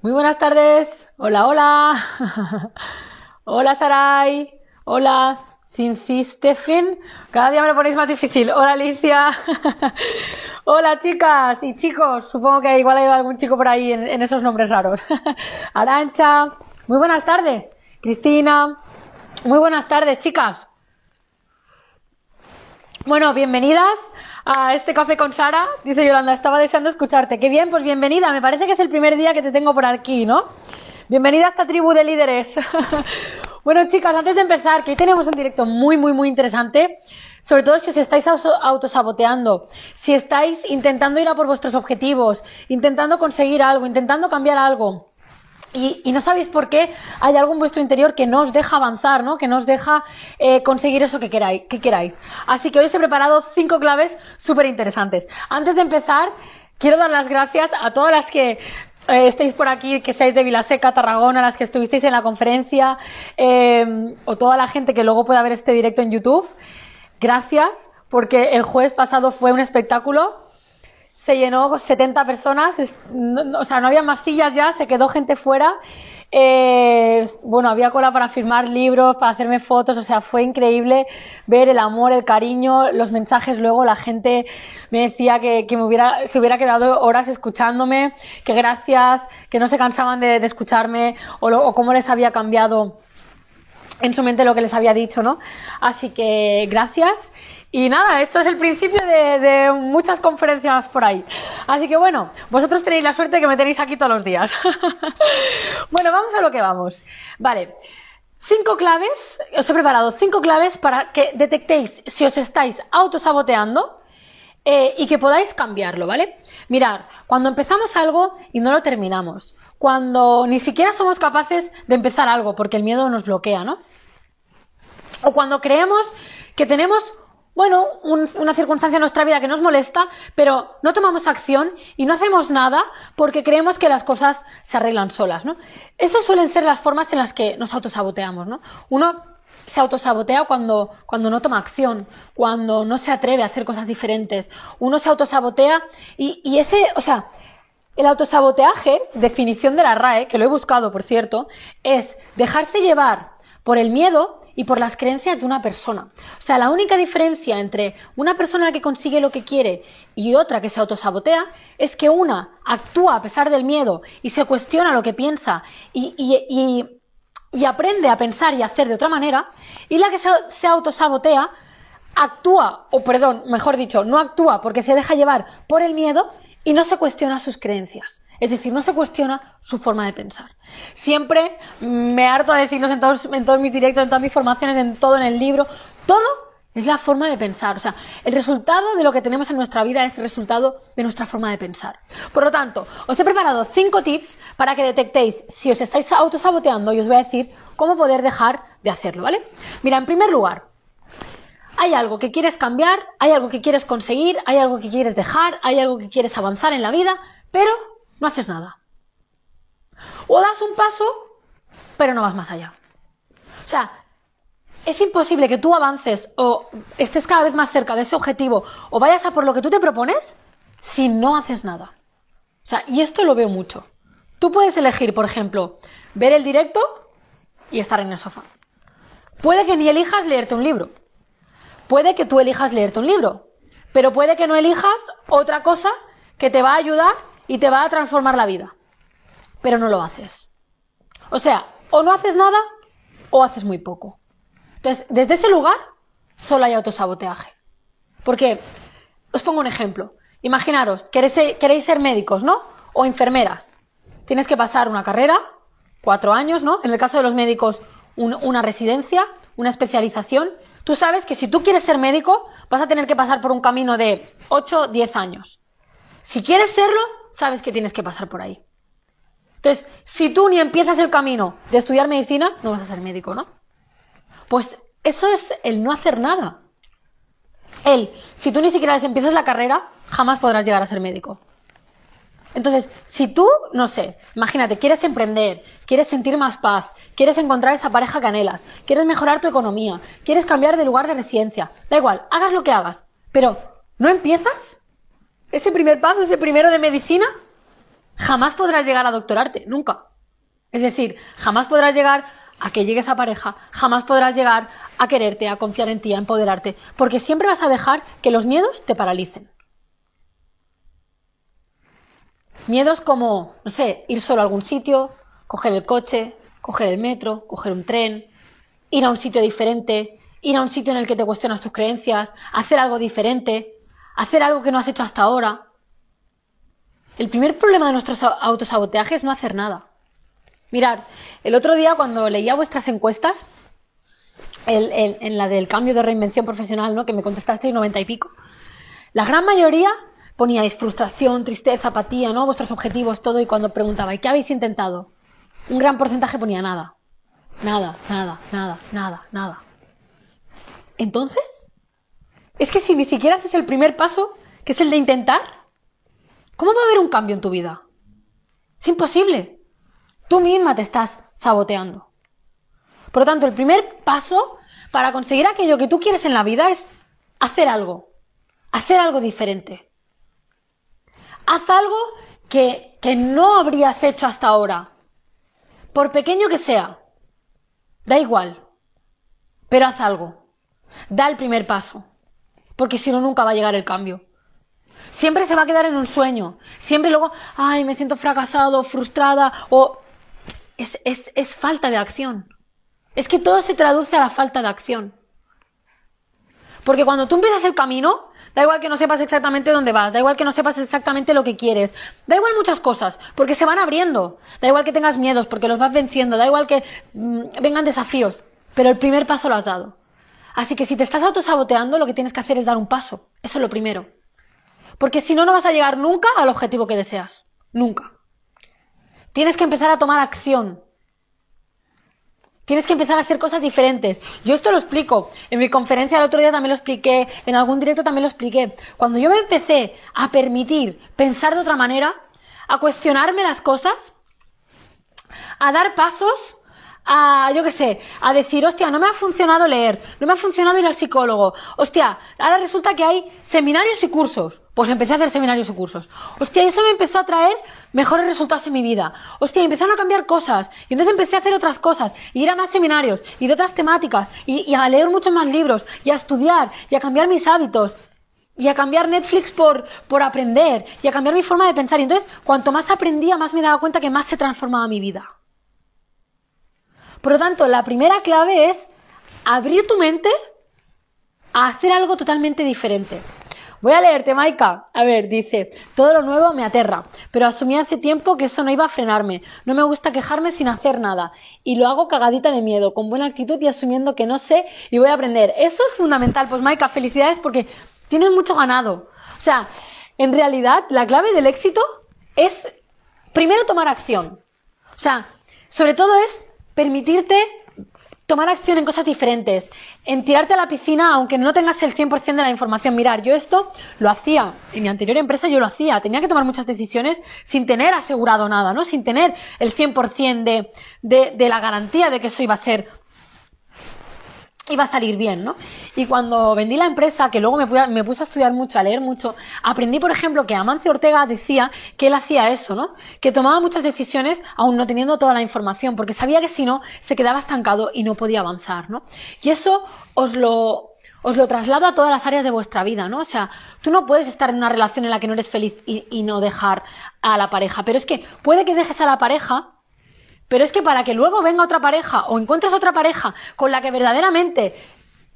Muy buenas tardes. Hola, hola. hola, Saray. Hola, Cincy Stephen. Cada día me lo ponéis más difícil. Hola, Alicia. hola, chicas y chicos. Supongo que igual hay algún chico por ahí en, en esos nombres raros. Arancha. Muy buenas tardes. Cristina. Muy buenas tardes, chicas. Bueno, bienvenidas a este café con Sara. Dice Yolanda, estaba deseando escucharte. Qué bien, pues bienvenida. Me parece que es el primer día que te tengo por aquí, ¿no? Bienvenida a esta tribu de líderes. bueno, chicas, antes de empezar, que hoy tenemos un directo muy, muy, muy interesante. Sobre todo si os estáis autosaboteando, si estáis intentando ir a por vuestros objetivos, intentando conseguir algo, intentando cambiar algo y, no sabéis por qué hay algo en vuestro interior que no os deja avanzar, ¿no? Que no os deja eh, conseguir eso que queráis, que queráis. Así que hoy os he preparado cinco claves súper interesantes. Antes de empezar, quiero dar las gracias a todas las que eh, estéis por aquí, que seáis de Vilaseca, Tarragona, las que estuvisteis en la conferencia, eh, o toda la gente que luego pueda ver este directo en YouTube. Gracias, porque el jueves pasado fue un espectáculo se llenó 70 personas, o sea, no había más sillas ya, se quedó gente fuera. Eh, bueno, había cola para firmar libros, para hacerme fotos, o sea, fue increíble ver el amor, el cariño, los mensajes. Luego la gente me decía que, me hubiera, se hubiera quedado horas escuchándome, que gracias, que no se cansaban de, escucharme o, o cómo les había cambiado en su mente lo que les había dicho, ¿no? Así que gracias. Y nada, esto es el principio de, muchas conferencias por ahí. Así que bueno, vosotros tenéis la suerte que me tenéis aquí todos los días. bueno, vamos a lo que vamos. Vale. Cinco claves, os he preparado cinco claves para que detectéis si os estáis autosaboteando eh, y que podáis cambiarlo, ¿vale? Mirad, cuando empezamos algo y no lo terminamos, cuando ni siquiera somos capaces de empezar algo porque el miedo nos bloquea, ¿no? O cuando creemos que tenemos bueno, una circunstancia en nuestra vida que nos molesta, pero no tomamos acción y no hacemos nada porque creemos que las cosas se arreglan solas, ¿no? Esas suelen ser las formas en las que nos autosaboteamos, ¿no? Uno se autosabotea cuando, cuando no toma acción, cuando no se atreve a hacer cosas diferentes. Uno se autosabotea y, y ese, o sea, el autosaboteaje, definición de la RAE, que lo he buscado, por cierto, es dejarse llevar por el miedo y por las creencias de una persona. O sea, la única diferencia entre una persona que consigue lo que quiere y otra que se autosabotea es que una actúa a pesar del miedo y se cuestiona lo que piensa y, aprende a pensar y hacer de otra manera, y la que se, se autosabotea actúa, o perdón, mejor dicho, no actúa porque se deja llevar por el miedo y no se cuestiona sus creencias. Es decir, no se cuestiona su forma de pensar. Siempre me harto a decirlos en todos, en todos mis directos, en todas mis formaciones, en todo, en el libro. Todo es la forma de pensar. O sea, el resultado de lo que tenemos en nuestra vida es el resultado de nuestra forma de pensar. Por lo tanto, os he preparado cinco tips para que detectéis si os estáis autosaboteando y os voy a decir cómo poder dejar de hacerlo, ¿vale? Mira, en primer lugar, hay algo que quieres cambiar, hay algo que quieres conseguir, hay algo que quieres dejar, hay algo que quieres avanzar en la vida, pero no haces nada. O das un paso, pero no vas más allá. O sea, es imposible que tú avances o estés cada vez más cerca de ese objetivo o vayas a por lo que tú te propones si no haces nada. O sea, y esto lo veo mucho. Tú puedes elegir, por ejemplo, ver el directo y estar en el sofá. Puede que ni elijas leerte un libro. Puede que tú elijas leerte un libro. Pero puede que no elijas otra cosa que te va a ayudar y te va a transformar la vida. Pero no lo haces. O sea, o no haces nada o haces muy poco. Entonces, desde ese lugar solo hay autosaboteaje. Porque, os pongo un ejemplo. Imaginaros, queréis ser, queréis ser médicos, ¿no? O enfermeras. Tienes que pasar una carrera, cuatro años, ¿no? En el caso de los médicos, una residencia, una especialización. Tú sabes que si tú quieres ser médico, vas a tener que pasar por un camino de 8, 10 años. Si quieres serlo, sabes que tienes que pasar por ahí. Entonces, si tú ni empiezas el camino de estudiar medicina, no vas a ser médico, ¿no? Pues eso es el no hacer nada. El, si tú ni siquiera empiezas la carrera, jamás podrás llegar a ser médico. Entonces, si tú, no sé, imagínate, quieres emprender, quieres sentir más paz, quieres encontrar esa pareja que anhelas, quieres mejorar tu economía, quieres cambiar de lugar de residencia, da igual, hagas lo que hagas, pero ¿no empiezas? Ese primer paso, ese primero de medicina, jamás podrás llegar a doctorarte, nunca. Es decir, jamás podrás llegar a que llegues a pareja, jamás podrás llegar a quererte, a confiar en ti, a empoderarte, porque siempre vas a dejar que los miedos te paralicen. Miedos como, no sé, ir solo a algún sitio, coger el coche, coger el metro, coger un tren, ir a un sitio diferente, ir a un sitio en el que te cuestionas tus creencias, hacer algo diferente, hacer algo que no has hecho hasta ahora. El primer problema de nuestros autosaboteajes es no hacer nada. Mirad, el otro día cuando leía vuestras encuestas, en la del cambio de reinvención profesional, ¿no? que me contestasteis noventa y pico, la gran mayoría poníais frustración, tristeza, apatía, ¿no? vuestros objetivos, todo, y cuando preguntaba, ¿y qué habéis intentado? Un gran porcentaje ponía nada. Nada, nada, nada, nada, nada. Entonces, es que si ni siquiera haces el primer paso, que es el de intentar, ¿cómo va a haber un cambio en tu vida? Es imposible. Tú misma te estás saboteando. Por lo tanto, el primer paso para conseguir aquello que tú quieres en la vida es hacer algo. Hacer algo diferente. Haz algo que, que no habrías hecho hasta ahora. Por pequeño que sea. Da igual. Pero haz algo. Da el primer paso. Porque si no, nunca va a llegar el cambio. Siempre se va a quedar en un sueño. Siempre luego, ay, me siento fracasado, frustrada, o es, es, es falta de acción. Es que todo se traduce a la falta de acción. Porque cuando tú empiezas el camino, da igual que no sepas exactamente dónde vas, da igual que no sepas exactamente lo que quieres, da igual muchas cosas, porque se van abriendo, da igual que tengas miedos, porque los vas venciendo, da igual que mm, vengan desafíos, pero el primer paso lo has dado. Así que si te estás autosaboteando, lo que tienes que hacer es dar un paso. Eso es lo primero. Porque si no, no vas a llegar nunca al objetivo que deseas. Nunca. Tienes que empezar a tomar acción. Tienes que empezar a hacer cosas diferentes. Yo esto lo explico. En mi conferencia el otro día también lo expliqué. En algún directo también lo expliqué. Cuando yo me empecé a permitir pensar de otra manera, a cuestionarme las cosas, a dar pasos, a, yo qué sé, a decir, hostia, no me ha funcionado leer, no me ha funcionado ir al psicólogo, hostia, ahora resulta que hay seminarios y cursos. Pues empecé a hacer seminarios y cursos. Hostia, eso me empezó a traer mejores resultados en mi vida. Hostia, empezaron a cambiar cosas. Y entonces empecé a hacer otras cosas. Y ir a más seminarios. Y de otras temáticas. Y, y a leer muchos más libros. Y a estudiar. Y a cambiar mis hábitos. Y a cambiar Netflix por, por aprender. Y a cambiar mi forma de pensar. Y entonces, cuanto más aprendía, más me daba cuenta que más se transformaba mi vida. Por lo tanto, la primera clave es abrir tu mente a hacer algo totalmente diferente. Voy a leerte, Maika. A ver, dice, todo lo nuevo me aterra, pero asumí hace tiempo que eso no iba a frenarme. No me gusta quejarme sin hacer nada. Y lo hago cagadita de miedo, con buena actitud y asumiendo que no sé y voy a aprender. Eso es fundamental. Pues Maika, felicidades porque tienes mucho ganado. O sea, en realidad, la clave del éxito es primero tomar acción. O sea, sobre todo es permitirte tomar acción en cosas diferentes, en tirarte a la piscina aunque no tengas el 100% de la información. Mirar, yo esto lo hacía, en mi anterior empresa yo lo hacía, tenía que tomar muchas decisiones sin tener asegurado nada, ¿no? Sin tener el 100% de, de, de la garantía de que eso iba a ser iba a salir bien, ¿no? Y cuando vendí la empresa, que luego me, me, puse a estudiar mucho, a leer mucho, aprendí, por ejemplo, que Amancio Ortega decía que él hacía eso, ¿no? Que tomaba muchas decisiones aún no teniendo toda la información, porque sabía que si no, se quedaba estancado y no podía avanzar, ¿no? Y eso os lo, os lo traslado a todas las áreas de vuestra vida, ¿no? O sea, tú no puedes estar en una relación en la que no eres feliz y no dejar a la pareja, pero es que puede que dejes a la pareja pero es que para que luego venga otra pareja o encuentres otra pareja con la que verdaderamente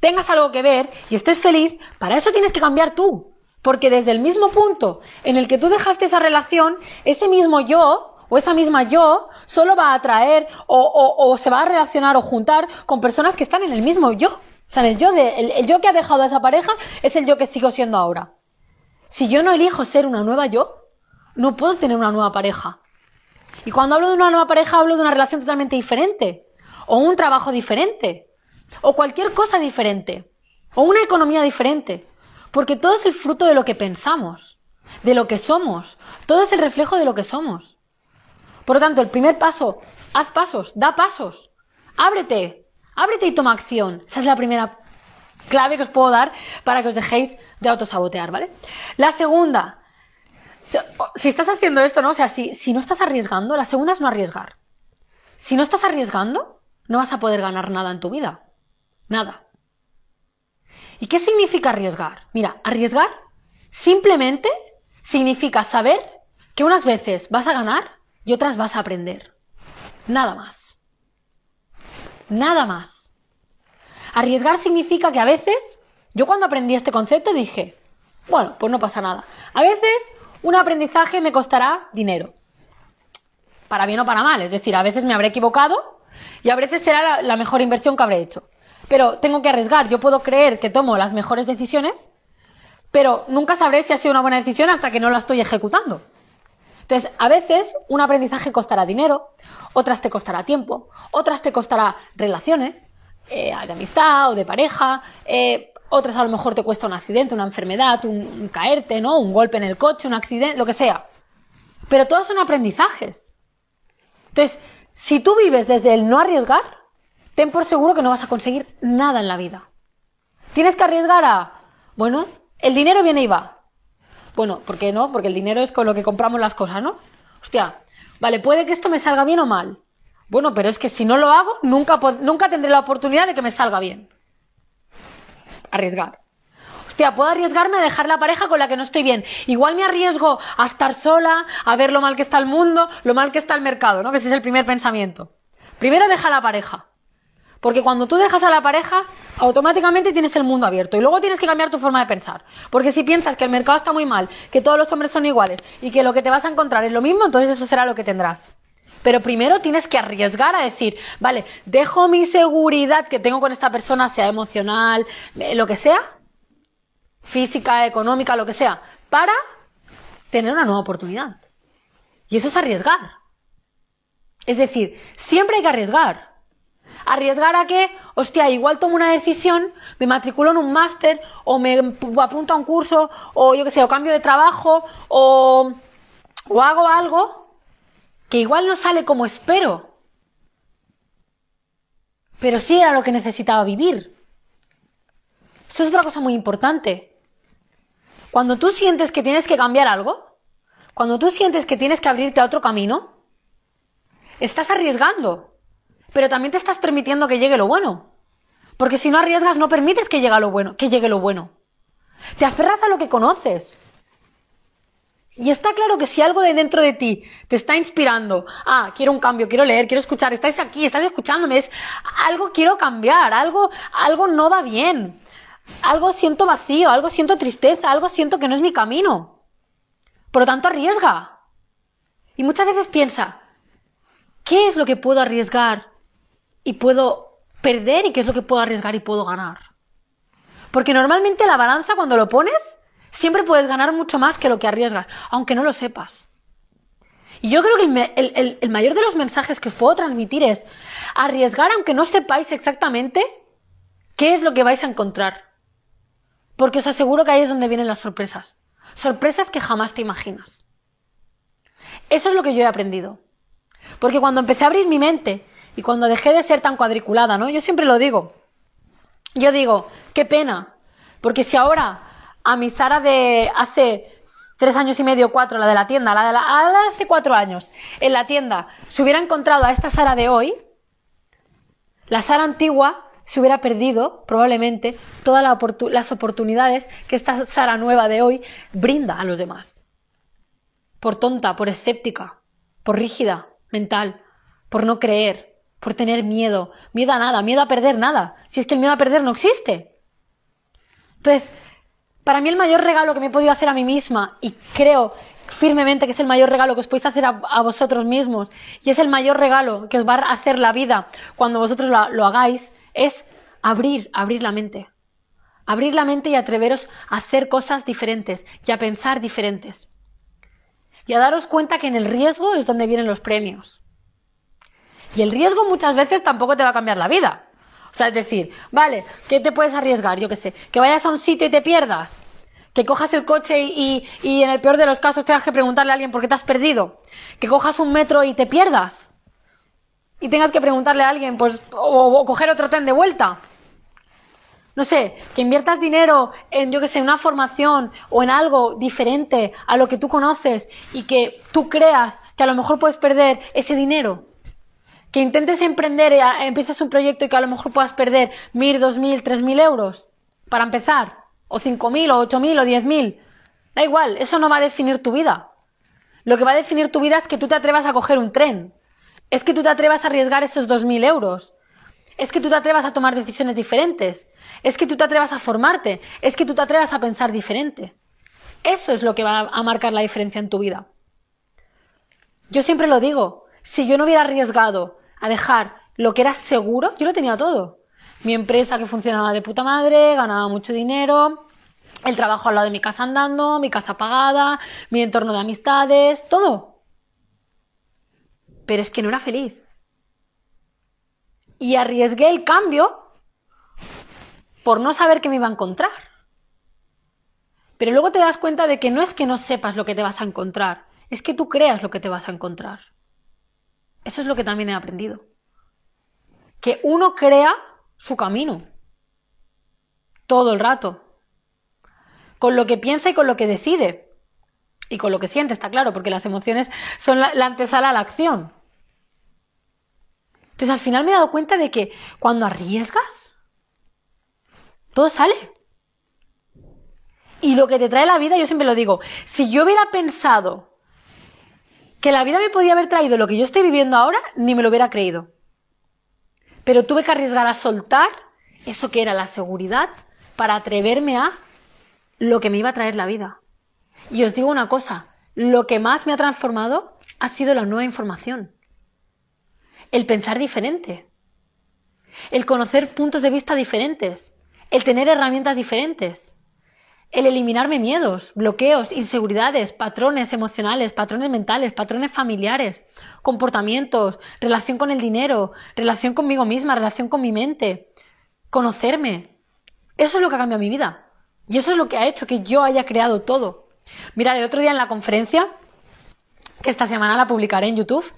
tengas algo que ver y estés feliz, para eso tienes que cambiar tú. Porque desde el mismo punto en el que tú dejaste esa relación, ese mismo yo o esa misma yo solo va a atraer o, se va a relacionar o juntar con personas que están en el mismo yo. O sea, el yo, de, el yo que ha dejado a esa pareja es el yo que sigo siendo ahora. Si yo no elijo ser una nueva yo, no puedo tener una nueva pareja. Y cuando hablo de una nueva pareja, hablo de una relación totalmente diferente, o un trabajo diferente, o cualquier cosa diferente, o una economía diferente, porque todo es el fruto de lo que pensamos, de lo que somos, todo es el reflejo de lo que somos. Por lo tanto, el primer paso, haz pasos, da pasos, ábrete, ábrete y toma acción. Esa es la primera clave que os puedo dar para que os dejéis de autosabotear, ¿vale? La segunda, si estás haciendo esto, ¿no? O sea, si, si no estás arriesgando, la segunda es no arriesgar. Si no estás arriesgando, no vas a poder ganar nada en tu vida. Nada. ¿Y qué significa arriesgar? Mira, arriesgar simplemente significa saber que unas veces vas a ganar y otras vas a aprender. Nada más. Nada más. Arriesgar significa que a veces, yo cuando aprendí este concepto dije, bueno, pues no pasa nada. A veces un aprendizaje me costará dinero. Para bien o para mal. Es decir, a veces me habré equivocado y a veces será la, mejor inversión que habré hecho. Pero tengo que arriesgar. Yo puedo creer que tomo las mejores decisiones, pero nunca sabré si ha sido una buena decisión hasta que no la estoy ejecutando. Entonces, a veces un aprendizaje costará dinero, otras te costará tiempo, otras te costará relaciones, eh, de amistad o de pareja, eh, otras a lo mejor te cuesta un accidente, una enfermedad, un, caerte, ¿no? Un golpe en el coche, un accidente, lo que sea. Pero todos son aprendizajes. Entonces, si tú vives desde el no arriesgar, ten por seguro que no vas a conseguir nada en la vida. Tienes que arriesgar a, bueno, el dinero viene y va. Bueno, ¿por qué no? Porque el dinero es con lo que compramos las cosas, ¿no? Hostia, vale, puede que esto me salga bien o mal. Bueno, pero es que si no lo hago, nunca, nunca tendré la oportunidad de que me salga bien arriesgar. Hostia, puedo arriesgarme a dejar la pareja con la que no estoy bien. Igual me arriesgo a estar sola, a ver lo mal que está el mundo, lo mal que está el mercado, ¿no? Que ese es el primer pensamiento. Primero deja la pareja. Porque cuando tú dejas a la pareja, automáticamente tienes el mundo abierto. Y luego tienes que cambiar tu forma de pensar. Porque si piensas que el mercado está muy mal, que todos los hombres son iguales y que lo que te vas a encontrar es lo mismo, entonces eso será lo que tendrás. Pero primero tienes que arriesgar a decir, vale, dejo mi seguridad que tengo con esta persona, sea emocional, eh, lo que sea, física, económica, lo que sea, para tener una nueva oportunidad. Y eso es arriesgar. Es decir, siempre hay que arriesgar. Arriesgar a que, hostia, igual tomo una decisión, me matriculo en un máster, o me apunto a un curso, o yo qué sé, o cambio de trabajo, o, o hago algo que igual no sale como espero, pero sí era lo que necesitaba vivir. Eso es otra cosa muy importante. Cuando tú sientes que tienes que cambiar algo, cuando tú sientes que tienes que abrirte a otro camino, estás arriesgando, pero también te estás permitiendo que llegue lo bueno. Porque si no arriesgas, no permites que llegue lo bueno, que llegue lo bueno. Te aferras a lo que conoces. Y está claro que si algo de dentro de ti te está inspirando, ah, quiero un cambio, quiero leer, quiero escuchar, estáis aquí, estáis escuchándome, es algo quiero cambiar, algo, algo no va bien, algo siento vacío, algo siento tristeza, algo siento que no es mi camino. Por lo tanto, arriesga. Y muchas veces piensa, ¿qué es lo que puedo arriesgar y puedo perder y qué es lo que puedo arriesgar y puedo ganar? Porque normalmente la balanza cuando lo pones, Siempre puedes ganar mucho más que lo que arriesgas, aunque no lo sepas. Y yo creo que el, mayor de los mensajes que os puedo transmitir es arriesgar aunque no sepáis exactamente qué es lo que vais a encontrar. Porque os aseguro que ahí es donde vienen las sorpresas. Sorpresas que jamás te imaginas. Eso es lo que yo he aprendido. Porque cuando empecé a abrir mi mente y cuando dejé de ser tan cuadriculada, ¿no? Yo siempre lo digo. Yo digo, qué pena. Porque si ahora a mi Sara de hace tres años y medio, cuatro, la de la tienda, la de, la, de hace cuatro años, en la tienda, se hubiera encontrado a esta Sara de hoy, la Sara antigua se hubiera perdido probablemente todas las oportunidades que esta Sara nueva de hoy brinda a los demás. Por tonta, por escéptica, por rígida, mental, por no creer, por tener miedo, miedo a nada, miedo a perder nada, si es que el miedo a perder no existe. Entonces, para mí el mayor regalo que me he podido hacer a mí misma, y creo firmemente que es el mayor regalo que os podéis hacer a, vosotros mismos, y es el mayor regalo que os va a hacer la vida cuando vosotros lo, lo hagáis, es abrir, abrir la mente. Abrir la mente y atreveros a hacer cosas diferentes y a pensar diferentes. Y a daros cuenta que en el riesgo es donde vienen los premios. Y el riesgo muchas veces tampoco te va a cambiar la vida. O sea, es decir, vale, ¿qué te puedes arriesgar? Yo qué sé, que vayas a un sitio y te pierdas. Que cojas el coche y, y, en el peor de los casos tengas que preguntarle a alguien por qué te has perdido. Que cojas un metro y te pierdas. Y tengas que preguntarle a alguien, pues, o, coger otro tren de vuelta. No sé, que inviertas dinero en, yo que sé, una formación o en algo diferente a lo que tú conoces y que tú creas que a lo mejor puedes perder ese dinero. Que intentes emprender y empieces un proyecto y que a lo mejor puedas perder mil, dos mil, tres mil euros para empezar. O cinco mil, o ocho mil, o diez mil. Da igual, eso no va a definir tu vida. Lo que va a definir tu vida es que tú te atrevas a coger un tren. Es que tú te atrevas a arriesgar esos dos mil euros. Es que tú te atrevas a tomar decisiones diferentes. Es que tú te atrevas a formarte. Es que tú te atrevas a pensar diferente. Eso es lo que va a marcar la diferencia en tu vida. Yo siempre lo digo. Si yo no hubiera arriesgado a dejar lo que era seguro, yo lo tenía todo. Mi empresa que funcionaba de puta madre, ganaba mucho dinero, el trabajo al lado de mi casa andando, mi casa pagada, mi entorno de amistades, todo. Pero es que no era feliz. Y arriesgué el cambio por no saber qué me iba a encontrar. Pero luego te das cuenta de que no es que no sepas lo que te vas a encontrar, es que tú creas lo que te vas a encontrar. Eso es lo que también he aprendido. Que uno crea su camino. Todo el rato. Con lo que piensa y con lo que decide. Y con lo que siente, está claro, porque las emociones son la, antesala a la acción. Entonces al final me he dado cuenta de que cuando arriesgas, todo sale. Y lo que te trae la vida, yo siempre lo digo, si yo hubiera pensado que la vida me podía haber traído lo que yo estoy viviendo ahora, ni me lo hubiera creído. Pero tuve que arriesgar a soltar eso que era la seguridad para atreverme a lo que me iba a traer la vida. Y os digo una cosa, lo que más me ha transformado ha sido la nueva información. El pensar diferente. El conocer puntos de vista diferentes el tener herramientas diferentes, el eliminarme miedos, bloqueos, inseguridades, patrones emocionales, patrones mentales, patrones familiares, comportamientos, relación con el dinero, relación conmigo misma, relación con mi mente, conocerme. Eso es lo que ha cambiado mi vida. Y eso es lo que ha hecho que yo haya creado todo. Mirad, el otro día en la conferencia, que esta semana la publicaré en YouTube,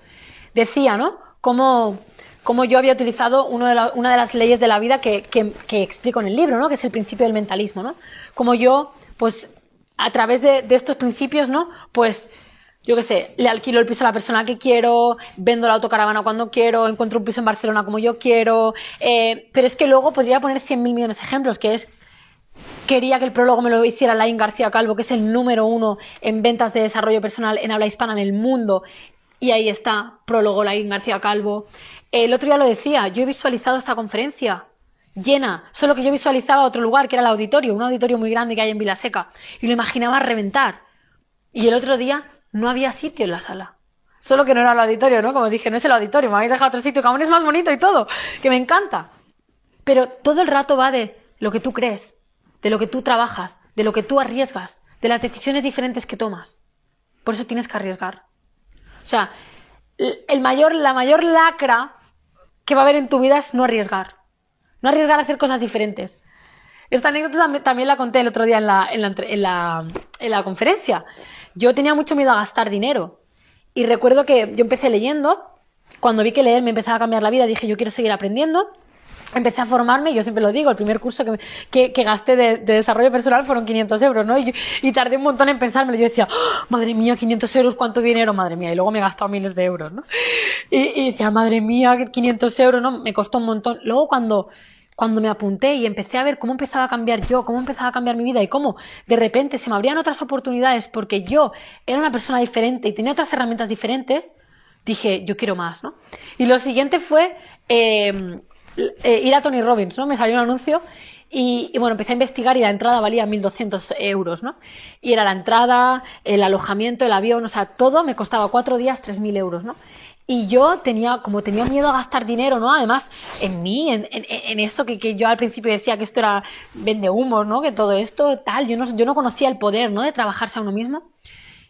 decía, ¿no? Cómo como yo había utilizado una de las leyes de la vida que, explico en el libro, ¿no? Que es el principio del mentalismo, ¿no? Como yo, pues, a través de, estos principios, ¿no? Pues, yo qué sé, le alquilo el piso a la persona que quiero, vendo la autocaravana cuando quiero, encuentro un piso en Barcelona como yo quiero, eh, pero es que luego podría poner 100.000 millones de ejemplos, que es quería que el prólogo me lo hiciera Lain García Calvo, que es el número uno en ventas de desarrollo personal en habla hispana en el mundo. Y ahí está, prólogo Lain García Calvo. El otro día lo decía, yo he visualizado esta conferencia llena, solo que yo visualizaba otro lugar, que era el auditorio, un auditorio muy grande que hay en Vilaseca, y lo imaginaba reventar. Y el otro día no había sitio en la sala. Solo que no era el auditorio, ¿no? Como dije, no es el auditorio, me habéis dejado otro sitio, que aún es más bonito y todo, que me encanta. Pero todo el rato va de lo que tú crees, de lo que tú trabajas, de lo que tú arriesgas, de las decisiones diferentes que tomas. Por eso tienes que arriesgar. O sea, el mayor, la mayor lacra que va a haber en tu vida es no arriesgar. No arriesgar a hacer cosas diferentes. Esta anécdota también la conté el otro día en la, en la, en la, conferencia. Yo tenía mucho miedo a gastar dinero. Y recuerdo que yo empecé leyendo. Cuando vi que leer me empezaba a cambiar la vida, dije yo quiero seguir aprendiendo empecé a formarme, yo siempre lo digo, el primer curso que, que, gasté de, desarrollo personal fueron 500 euros, ¿no? Y, tardé un montón en pensármelo. Yo decía, ¡Oh, madre mía, 500 euros, cuánto dinero, madre mía. Y luego me he gastado miles de euros, ¿no? Y, decía, madre mía, 500 euros, ¿no? Me costó un montón. Luego cuando, cuando me apunté y empecé a ver cómo empezaba a cambiar yo, cómo empezaba a cambiar mi vida y cómo de repente se me abrían otras oportunidades porque yo era una persona diferente y tenía otras herramientas diferentes, dije, yo quiero más, ¿no? Y lo siguiente fue eh, eh, ir a Tony Robbins, ¿no? Me salió un anuncio y, bueno, empecé a investigar y la entrada valía 1.200 euros, ¿no? Y era la entrada, el alojamiento, el avión, o sea, todo me costaba cuatro días 3.000 euros, ¿no? Y yo tenía, como tenía miedo a gastar dinero, ¿no? Además, en mí, en, en, en esto que, que, yo al principio decía que esto era vende humo, ¿no? Que todo esto, tal, yo no, yo no conocía el poder, ¿no? De trabajarse a uno mismo.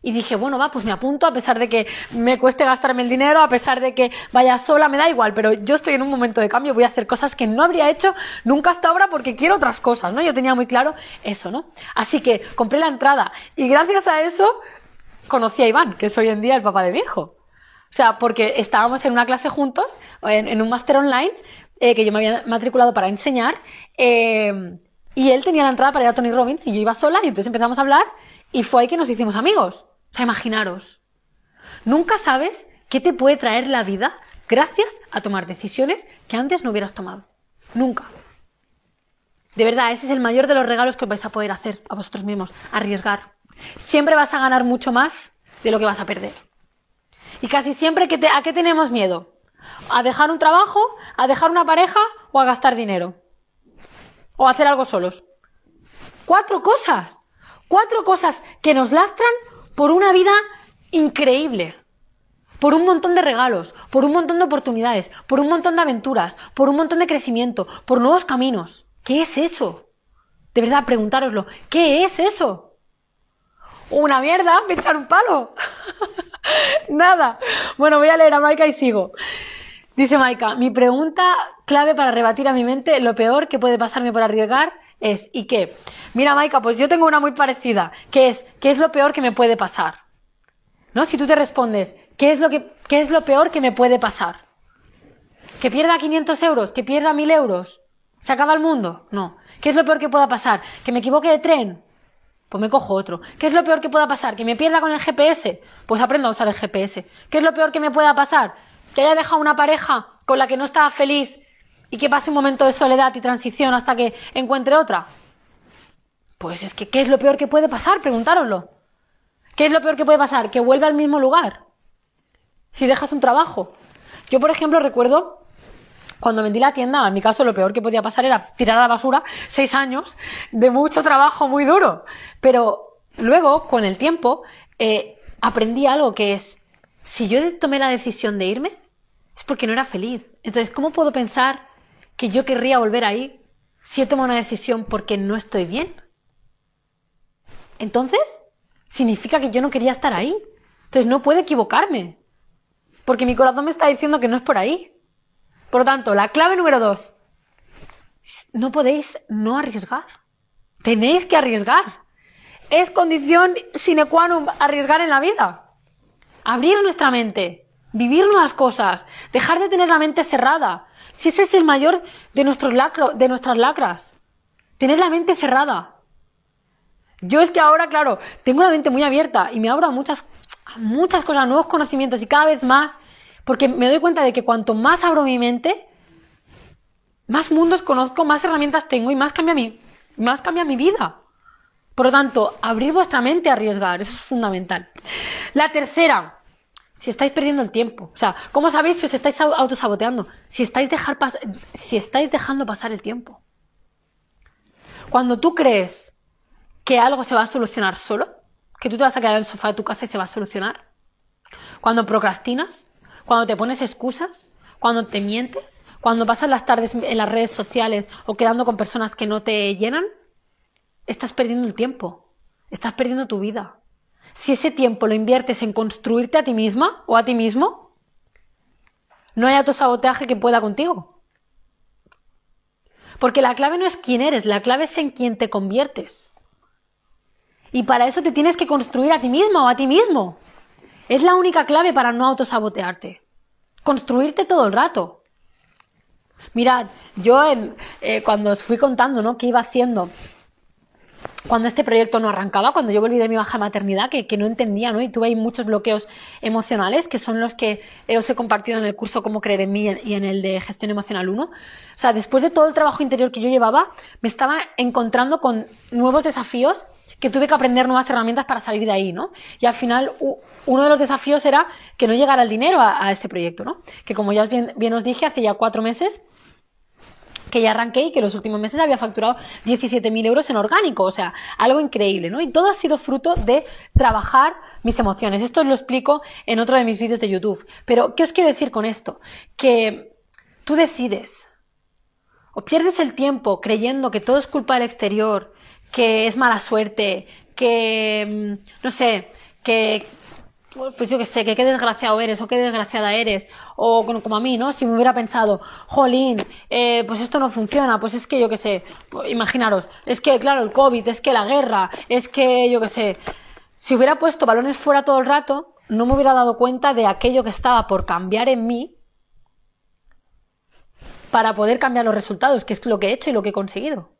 Y dije, bueno, va, pues me apunto, a pesar de que me cueste gastarme el dinero, a pesar de que vaya sola, me da igual, pero yo estoy en un momento de cambio, voy a hacer cosas que no habría hecho nunca hasta ahora porque quiero otras cosas, ¿no? Yo tenía muy claro eso, ¿no? Así que compré la entrada y gracias a eso conocí a Iván, que es hoy en día el papá de viejo. O sea, porque estábamos en una clase juntos, en, un máster online, eh, que yo me había matriculado para enseñar, eh, y él tenía la entrada para ir a Tony Robbins y yo iba sola y entonces empezamos a hablar y fue ahí que nos hicimos amigos. O sea, imaginaros. Nunca sabes qué te puede traer la vida gracias a tomar decisiones que antes no hubieras tomado. Nunca. De verdad, ese es el mayor de los regalos que vais a poder hacer a vosotros mismos, arriesgar. Siempre vas a ganar mucho más de lo que vas a perder. Y casi siempre, que ¿a qué tenemos miedo? ¿A dejar un trabajo? ¿A dejar una pareja? ¿O a gastar dinero? ¿O a hacer algo solos? Cuatro cosas. Cuatro cosas que nos lastran por una vida increíble. Por un montón de regalos, por un montón de oportunidades, por un montón de aventuras, por un montón de crecimiento, por nuevos caminos. ¿Qué es eso? De verdad, preguntároslo. ¿Qué es eso? Una mierda, pensar un palo. Nada. Bueno, voy a leer a Maika y sigo. Dice Maika, mi pregunta clave para rebatir a mi mente lo peor que puede pasarme por arriesgar es ¿y qué? Mira, Maika, pues yo tengo una muy parecida, que es ¿qué es lo peor que me puede pasar? ¿No? Si tú te respondes, ¿qué es lo, que, qué es lo peor que me puede pasar? ¿Que pierda 500 euros? ¿Que pierda 1000 euros? ¿Se acaba el mundo? No. ¿Qué es lo peor que pueda pasar? ¿Que me equivoque de tren? Pues me cojo otro. ¿Qué es lo peor que pueda pasar? ¿Que me pierda con el GPS? Pues aprendo a usar el GPS. ¿Qué es lo peor que me pueda pasar? ¿Que haya dejado una pareja con la que no estaba feliz y que pase un momento de soledad y transición hasta que encuentre otra? Pues es que, ¿qué es lo peor que puede pasar? Preguntároslo. ¿Qué es lo peor que puede pasar? Que vuelva al mismo lugar. Si dejas un trabajo. Yo, por ejemplo, recuerdo cuando vendí la tienda, en mi caso lo peor que podía pasar era tirar a la basura seis años de mucho trabajo muy duro. Pero luego, con el tiempo, eh, aprendí algo que es, si yo tomé la decisión de irme, es porque no era feliz. Entonces, ¿cómo puedo pensar que yo querría volver ahí si he tomado una decisión porque no estoy bien? Entonces, significa que yo no quería estar ahí. Entonces, no puedo equivocarme. Porque mi corazón me está diciendo que no es por ahí. Por lo tanto, la clave número dos. No podéis no arriesgar. Tenéis que arriesgar. Es condición sine qua non arriesgar en la vida. Abrir nuestra mente. Vivir nuevas cosas. Dejar de tener la mente cerrada. Si ese es el mayor de, nuestros de nuestras lacras. Tener la mente cerrada. Yo es que ahora, claro, tengo la mente muy abierta y me abro a muchas, muchas cosas, nuevos conocimientos y cada vez más porque me doy cuenta de que cuanto más abro mi mente, más mundos conozco, más herramientas tengo y más cambia mi, más cambia mi vida. Por lo tanto, abrir vuestra mente a arriesgar, eso es fundamental. La tercera, si estáis perdiendo el tiempo. O sea, ¿cómo sabéis si os estáis autosaboteando? Si estáis, dejar si estáis dejando pasar el tiempo. Cuando tú crees que algo se va a solucionar solo, que tú te vas a quedar en el sofá de tu casa y se va a solucionar. Cuando procrastinas, cuando te pones excusas, cuando te mientes, cuando pasas las tardes en las redes sociales o quedando con personas que no te llenan, estás perdiendo el tiempo, estás perdiendo tu vida. Si ese tiempo lo inviertes en construirte a ti misma o a ti mismo, no hay autosabotaje que pueda contigo. Porque la clave no es quién eres, la clave es en quién te conviertes. Y para eso te tienes que construir a ti misma o a ti mismo. Es la única clave para no autosabotearte. Construirte todo el rato. Mirad, yo eh, cuando os fui contando ¿no? qué iba haciendo cuando este proyecto no arrancaba, cuando yo volví de mi baja maternidad, que, no entendía, ¿no? Y tuve ahí muchos bloqueos emocionales, que son los que os he compartido en el curso Cómo creer en mí y en el de Gestión Emocional 1. O sea, después de todo el trabajo interior que yo llevaba, me estaba encontrando con nuevos desafíos que tuve que aprender nuevas herramientas para salir de ahí, ¿no? Y al final, uno de los desafíos era que no llegara el dinero a, este proyecto, ¿no? Que como ya bien, bien os dije, hace ya cuatro meses que ya arranqué y que los últimos meses había facturado 17.000 euros en orgánico, o sea, algo increíble, ¿no? Y todo ha sido fruto de trabajar mis emociones. Esto os lo explico en otro de mis vídeos de YouTube. Pero, ¿qué os quiero decir con esto? Que tú decides. O pierdes el tiempo creyendo que todo es culpa del exterior, que es mala suerte, que, mm, no sé, que, pues yo qué sé, que qué desgraciado eres o qué desgraciada eres, o como a mí, ¿no? Si me hubiera pensado, jolín, eh, pues esto no funciona, pues es que yo qué sé, pues imaginaros, es que claro, el COVID, es que la guerra, es que yo qué sé, si hubiera puesto balones fuera todo el rato, no me hubiera dado cuenta de aquello que estaba por cambiar en mí para poder cambiar los resultados, que es lo que he hecho y lo que he conseguido.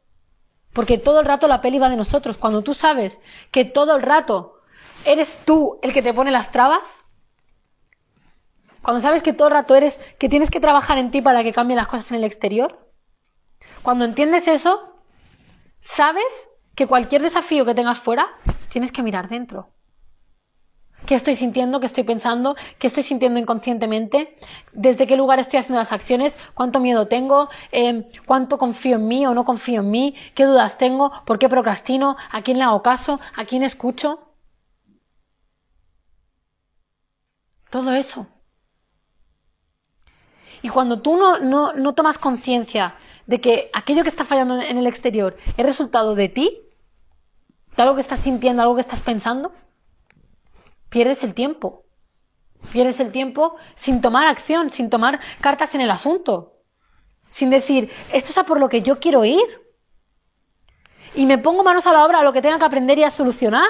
Porque todo el rato la peli va de nosotros. Cuando tú sabes que todo el rato eres tú el que te pone las trabas, cuando sabes que todo el rato eres, que tienes que trabajar en ti para que cambien las cosas en el exterior, cuando entiendes eso, sabes que cualquier desafío que tengas fuera, tienes que mirar dentro. ¿Qué estoy sintiendo? ¿Qué estoy pensando? ¿Qué estoy sintiendo inconscientemente? ¿Desde qué lugar estoy haciendo las acciones? ¿Cuánto miedo tengo? Eh, ¿Cuánto confío en mí o no confío en mí? ¿Qué dudas tengo? ¿Por qué procrastino? ¿A quién le hago caso? ¿A quién escucho? Todo eso. Y cuando tú no, no, no tomas conciencia de que aquello que está fallando en el exterior es resultado de ti, de algo que estás sintiendo, algo que estás pensando, pierdes el tiempo. Pierdes el tiempo sin tomar acción, sin tomar cartas en el asunto. Sin decir, esto es a por lo que yo quiero ir. Y me pongo manos a la obra a lo que tenga que aprender y a solucionar.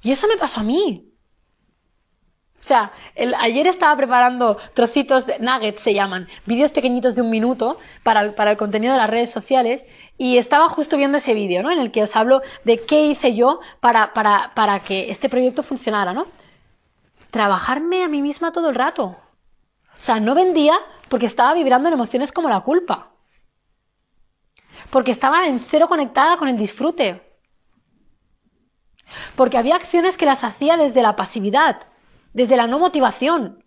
Y eso me pasó a mí. O sea, ayer estaba preparando trocitos de nuggets, se llaman, vídeos pequeñitos de un minuto para el, para el contenido de las redes sociales y estaba justo viendo ese vídeo, ¿no? En el que os hablo de qué hice yo para, para, para que este proyecto funcionara, ¿no? Trabajarme a mí misma todo el rato. O sea, no vendía porque estaba vibrando en emociones como la culpa. Porque estaba en cero conectada con el disfrute. Porque había acciones que las hacía desde la pasividad desde la no motivación.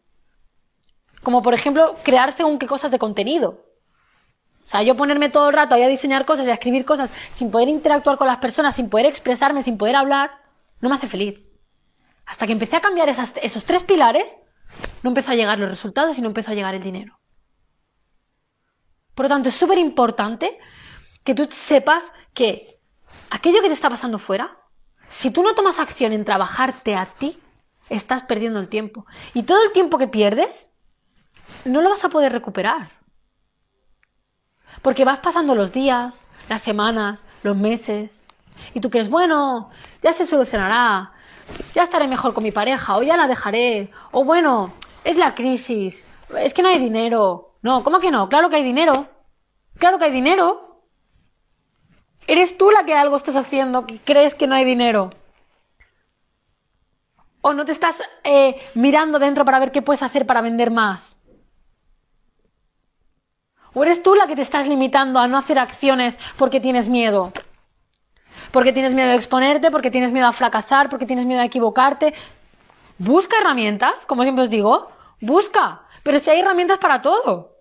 Como por ejemplo, crear según qué cosas de contenido. O sea, yo ponerme todo el rato ahí a diseñar cosas y a escribir cosas sin poder interactuar con las personas, sin poder expresarme, sin poder hablar, no me hace feliz. Hasta que empecé a cambiar esos tres pilares, no empezó a llegar los resultados y no empezó a llegar el dinero. Por lo tanto, es súper importante que tú sepas que aquello que te está pasando fuera, si tú no tomas acción en trabajarte a ti, estás perdiendo el tiempo. Y todo el tiempo que pierdes, no lo vas a poder recuperar. Porque vas pasando los días, las semanas, los meses, y tú crees, bueno, ya se solucionará, ya estaré mejor con mi pareja, o ya la dejaré, o bueno, es la crisis, es que no hay dinero. No, ¿cómo que no? Claro que hay dinero. Claro que hay dinero. Eres tú la que algo estás haciendo que crees que no hay dinero. ¿O no te estás eh, mirando dentro para ver qué puedes hacer para vender más? ¿O eres tú la que te estás limitando a no hacer acciones porque tienes miedo? Porque tienes miedo de exponerte, porque tienes miedo a fracasar, porque tienes miedo a equivocarte. Busca herramientas, como siempre os digo, busca. Pero si hay herramientas para todo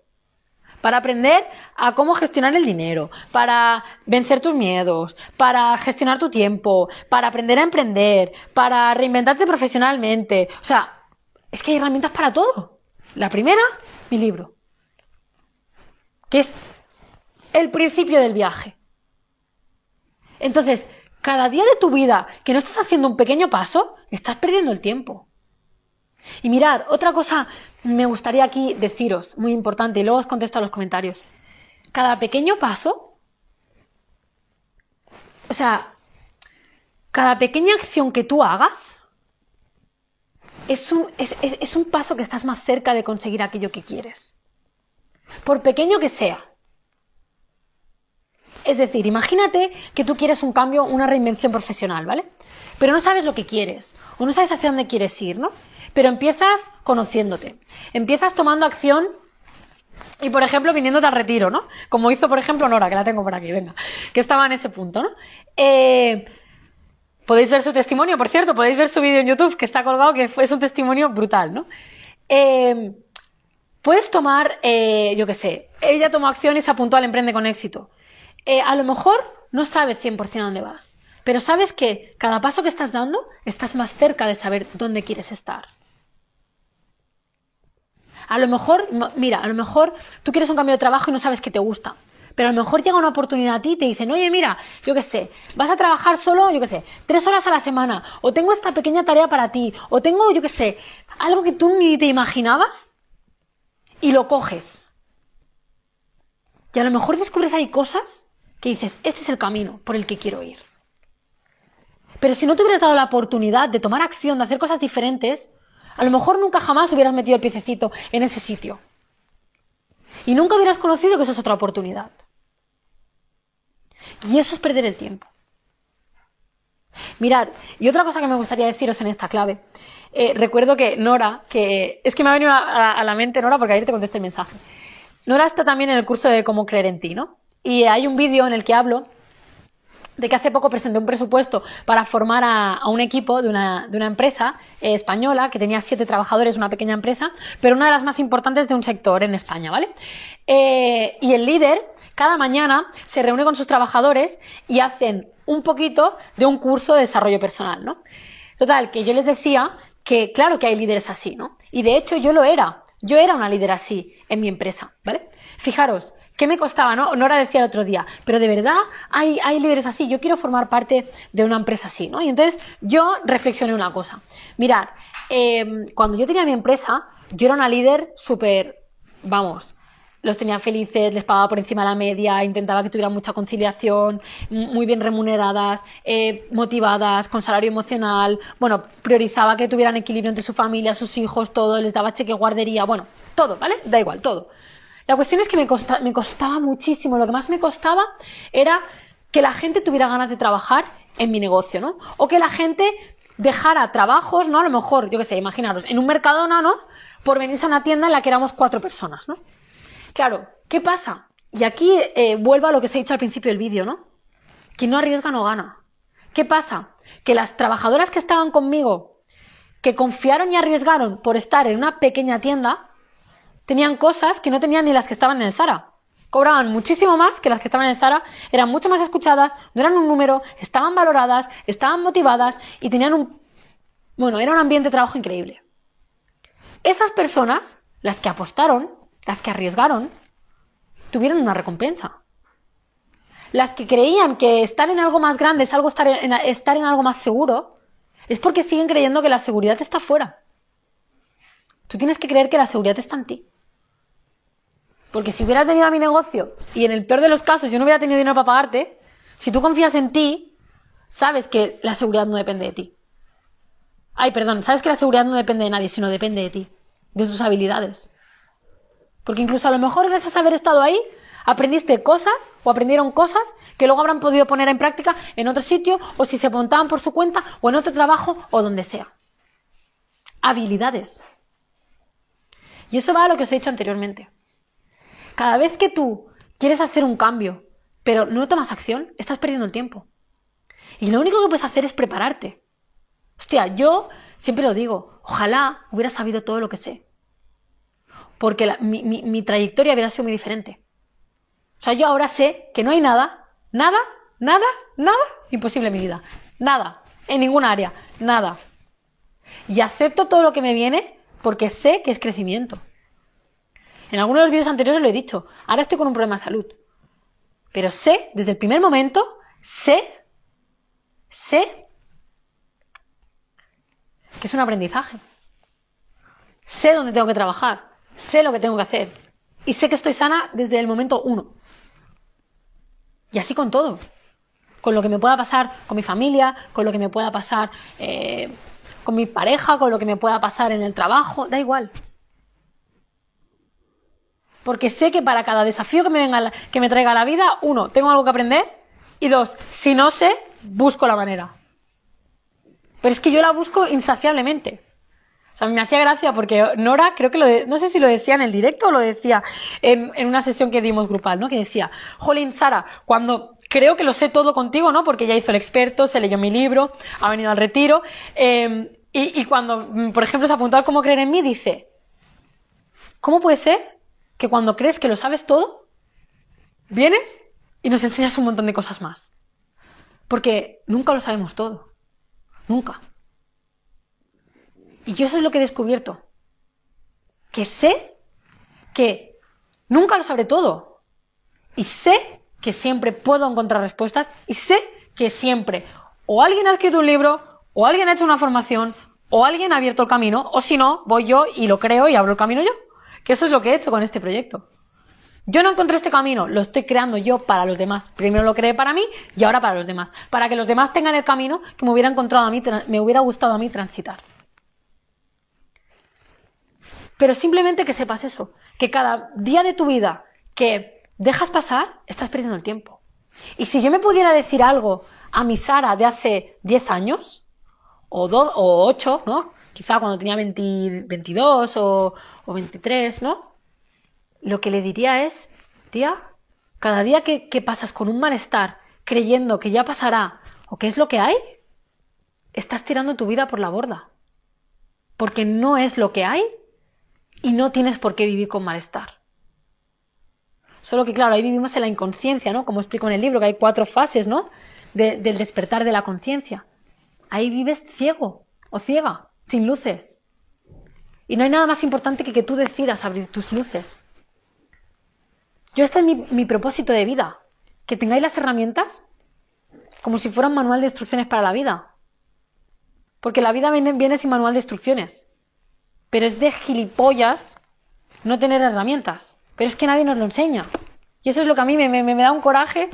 para aprender a cómo gestionar el dinero, para vencer tus miedos, para gestionar tu tiempo, para aprender a emprender, para reinventarte profesionalmente. O sea, es que hay herramientas para todo. La primera, mi libro, que es el principio del viaje. Entonces, cada día de tu vida que no estás haciendo un pequeño paso, estás perdiendo el tiempo. Y mirad, otra cosa me gustaría aquí deciros, muy importante, y luego os contesto a los comentarios. Cada pequeño paso, o sea, cada pequeña acción que tú hagas, es un, es un paso que estás más cerca de conseguir aquello que quieres. Por pequeño que sea. Es decir, imagínate que tú quieres un cambio, una reinvención profesional, ¿vale? Pero no sabes lo que quieres, o no sabes hacia dónde quieres ir, ¿no? Pero empiezas conociéndote, empiezas tomando acción y, por ejemplo, viniéndote al retiro, ¿no? Como hizo, por ejemplo, Nora, que la tengo por aquí, venga, que estaba en ese punto, ¿no? Eh, podéis ver su testimonio, por cierto, podéis ver su vídeo en YouTube que está colgado, que es un testimonio brutal, ¿no? Eh, puedes tomar, eh, yo qué sé, ella tomó acción y se apuntó al Emprende con éxito. a lo mejor no sabes 100% a dónde vas, pero sabes que cada paso que estás dando estás más cerca de saber dónde quieres estar. A lo mejor, mira, a lo mejor tú quieres un cambio de trabajo y no sabes que te gusta. Pero a lo mejor llega una oportunidad a ti y te dicen, oye, mira, yo qué sé, vas a trabajar solo, yo qué sé, tres horas a la semana, o tengo esta pequeña tarea para ti, o tengo, yo qué sé, algo que tú ni te imaginabas, y lo coges. Y a lo mejor descubres ahí cosas que dices, este es el camino por el que quiero ir. Pero si no te hubieras dado la oportunidad de tomar acción, de hacer cosas diferentes, a lo mejor nunca jamás hubieras metido el piececito en ese sitio. Y nunca hubieras conocido que eso es otra oportunidad. Y eso es perder el tiempo. Mirad, y otra cosa que me gustaría deciros en esta clave. Eh, recuerdo que Nora, que es que me ha venido a, la mente Nora porque ayer te contesté el mensaje. Nora está también en el curso de cómo creer en ti, ¿no? Y hay un vídeo en el que hablo de que hace poco presenté un presupuesto para formar a, un equipo de una, de una empresa eh, española que tenía siete trabajadores, una pequeña empresa, pero una de las más importantes de un sector en España, ¿vale? Eh, y el líder cada mañana se reúne con sus trabajadores y hacen un poquito de un curso de desarrollo personal, ¿no? Total, que yo les decía que claro que hay líderes así, ¿no? Y de hecho yo lo era. Yo era una líder así en mi empresa, ¿vale? Fijaros, ¿Qué me costaba? No? Nora decía el otro día, pero de verdad hay, hay líderes así, yo quiero formar parte de una empresa así, ¿no? Y entonces yo reflexioné una cosa. Mirad, em, cuando yo tenía mi empresa, yo era una líder súper, vamos, los tenía felices, les pagaba por encima de la media, intentaba que tuvieran mucha conciliación, muy bien remuneradas, eh, motivadas, con salario emocional, bueno, priorizaba que tuvieran equilibrio entre su familia, sus hijos, todo, les daba cheque guardería, bueno, todo, ¿vale? Da igual, todo. La cuestión es que me, me costaba muchísimo. Lo que más me costaba era que la gente tuviera ganas de trabajar en mi negocio, ¿no? O que la gente dejara trabajos, ¿no? A lo mejor, yo qué sé, imaginaros, en un Mercadona, ¿no? Por venirse a una tienda en la que éramos cuatro personas, ¿no? Claro, ¿qué pasa? Y aquí eh, vuelvo a lo que os he dicho al principio del vídeo, ¿no? Quien no arriesga no gana. ¿Qué pasa? Que las trabajadoras que estaban conmigo, que confiaron y arriesgaron por estar en una pequeña tienda, tenían cosas que no tenían ni las que estaban en el Zara. Cobraban muchísimo más que las que estaban en el Zara, eran mucho más escuchadas, no eran un número, estaban valoradas, estaban motivadas y tenían un... Bueno, era un ambiente de trabajo increíble. Esas personas, las que apostaron, las que arriesgaron, tuvieron una recompensa. Las que creían que estar en algo más grande es algo estar en, estar en algo más seguro, es porque siguen creyendo que la seguridad está fuera. Tú tienes que creer que la seguridad está en ti. Porque si hubieras venido a mi negocio y en el peor de los casos yo no hubiera tenido dinero para pagarte, si tú confías en ti, sabes que la seguridad no depende de ti. Ay, perdón, sabes que la seguridad no depende de nadie, sino depende de ti, de tus habilidades. Porque incluso a lo mejor gracias a haber estado ahí, aprendiste cosas o aprendieron cosas que luego habrán podido poner en práctica en otro sitio o si se montaban por su cuenta o en otro trabajo o donde sea. Habilidades. Y eso va a lo que os he dicho anteriormente. Cada vez que tú quieres hacer un cambio, pero no tomas acción, estás perdiendo el tiempo. Y lo único que puedes hacer es prepararte. Hostia, yo siempre lo digo, ojalá hubiera sabido todo lo que sé. Porque mi, mi trayectoria hubiera sido muy diferente. O sea, yo ahora sé que no hay nada, nada, nada, nada imposible en mi vida. Nada, en ninguna área, nada. Y acepto todo lo que me viene porque sé que es crecimiento. En algunos de los vídeos anteriores lo he dicho, ahora estoy con un problema de salud. Pero sé, desde el primer momento, sé, sé que es un aprendizaje. Sé dónde tengo que trabajar, sé lo que tengo que hacer. Y sé que estoy sana desde el momento uno. Y así con todo. Con lo que me pueda pasar con mi familia, con lo que me pueda pasar eh, con mi pareja, con lo que me pueda pasar en el trabajo, da igual porque sé que para cada desafío que me, venga, que me traiga la vida, uno, tengo algo que aprender y dos, si no sé, busco la manera. Pero es que yo la busco insaciablemente. O sea, me hacía gracia porque Nora, creo que lo no sé si lo decía en el directo o lo decía en, una sesión que dimos grupal, ¿no? Que decía, Jolín, Sara, cuando creo que lo sé todo contigo, ¿no? Porque ya hizo el experto, se leyó mi libro, ha venido al retiro, y, y, cuando, por ejemplo, se apuntó al cómo creer en mí, dice, ¿cómo puede ser que cuando crees que lo sabes todo, vienes y nos enseñas un montón de cosas más. Porque nunca lo sabemos todo. Nunca. Y yo eso es lo que he descubierto. Que sé que nunca lo sabré todo. Y sé que siempre puedo encontrar respuestas. Y sé que siempre o alguien ha escrito un libro, o alguien ha hecho una formación, o alguien ha abierto el camino, o si no, voy yo y lo creo y abro el camino yo. Que eso es lo que he hecho con este proyecto. Yo no encontré este camino, lo estoy creando yo para los demás. Primero lo creé para mí y ahora para los demás. Para que los demás tengan el camino que me hubiera encontrado a mí, me hubiera gustado a mí transitar. Pero simplemente que sepas eso, que cada día de tu vida que dejas pasar, estás perdiendo el tiempo. Y si yo me pudiera decir algo a mi Sara de hace 10 años, o, dos o 8, ¿no? Quizá cuando tenía 22 o, o 23, ¿no? Lo que le diría es, tía, cada día que pasas con un malestar, creyendo que ya pasará, o que es lo que hay, estás tirando tu vida por la borda. Porque no es lo que hay y no tienes por qué vivir con malestar. Solo que, claro, ahí vivimos en la inconsciencia, ¿no? Como explico en el libro, que hay cuatro fases, ¿no? del despertar de la conciencia. Ahí vives ciego o ciega, sin luces. Y no hay nada más importante que que tú decidas abrir tus luces. Yo este es mi, mi propósito de vida. Que tengáis las herramientas como si fuera un manual de instrucciones para la vida. Porque la vida viene, sin manual de instrucciones. Pero es de gilipollas no tener herramientas. Pero es que nadie nos lo enseña. Y eso es lo que a mí me, me, me da un coraje.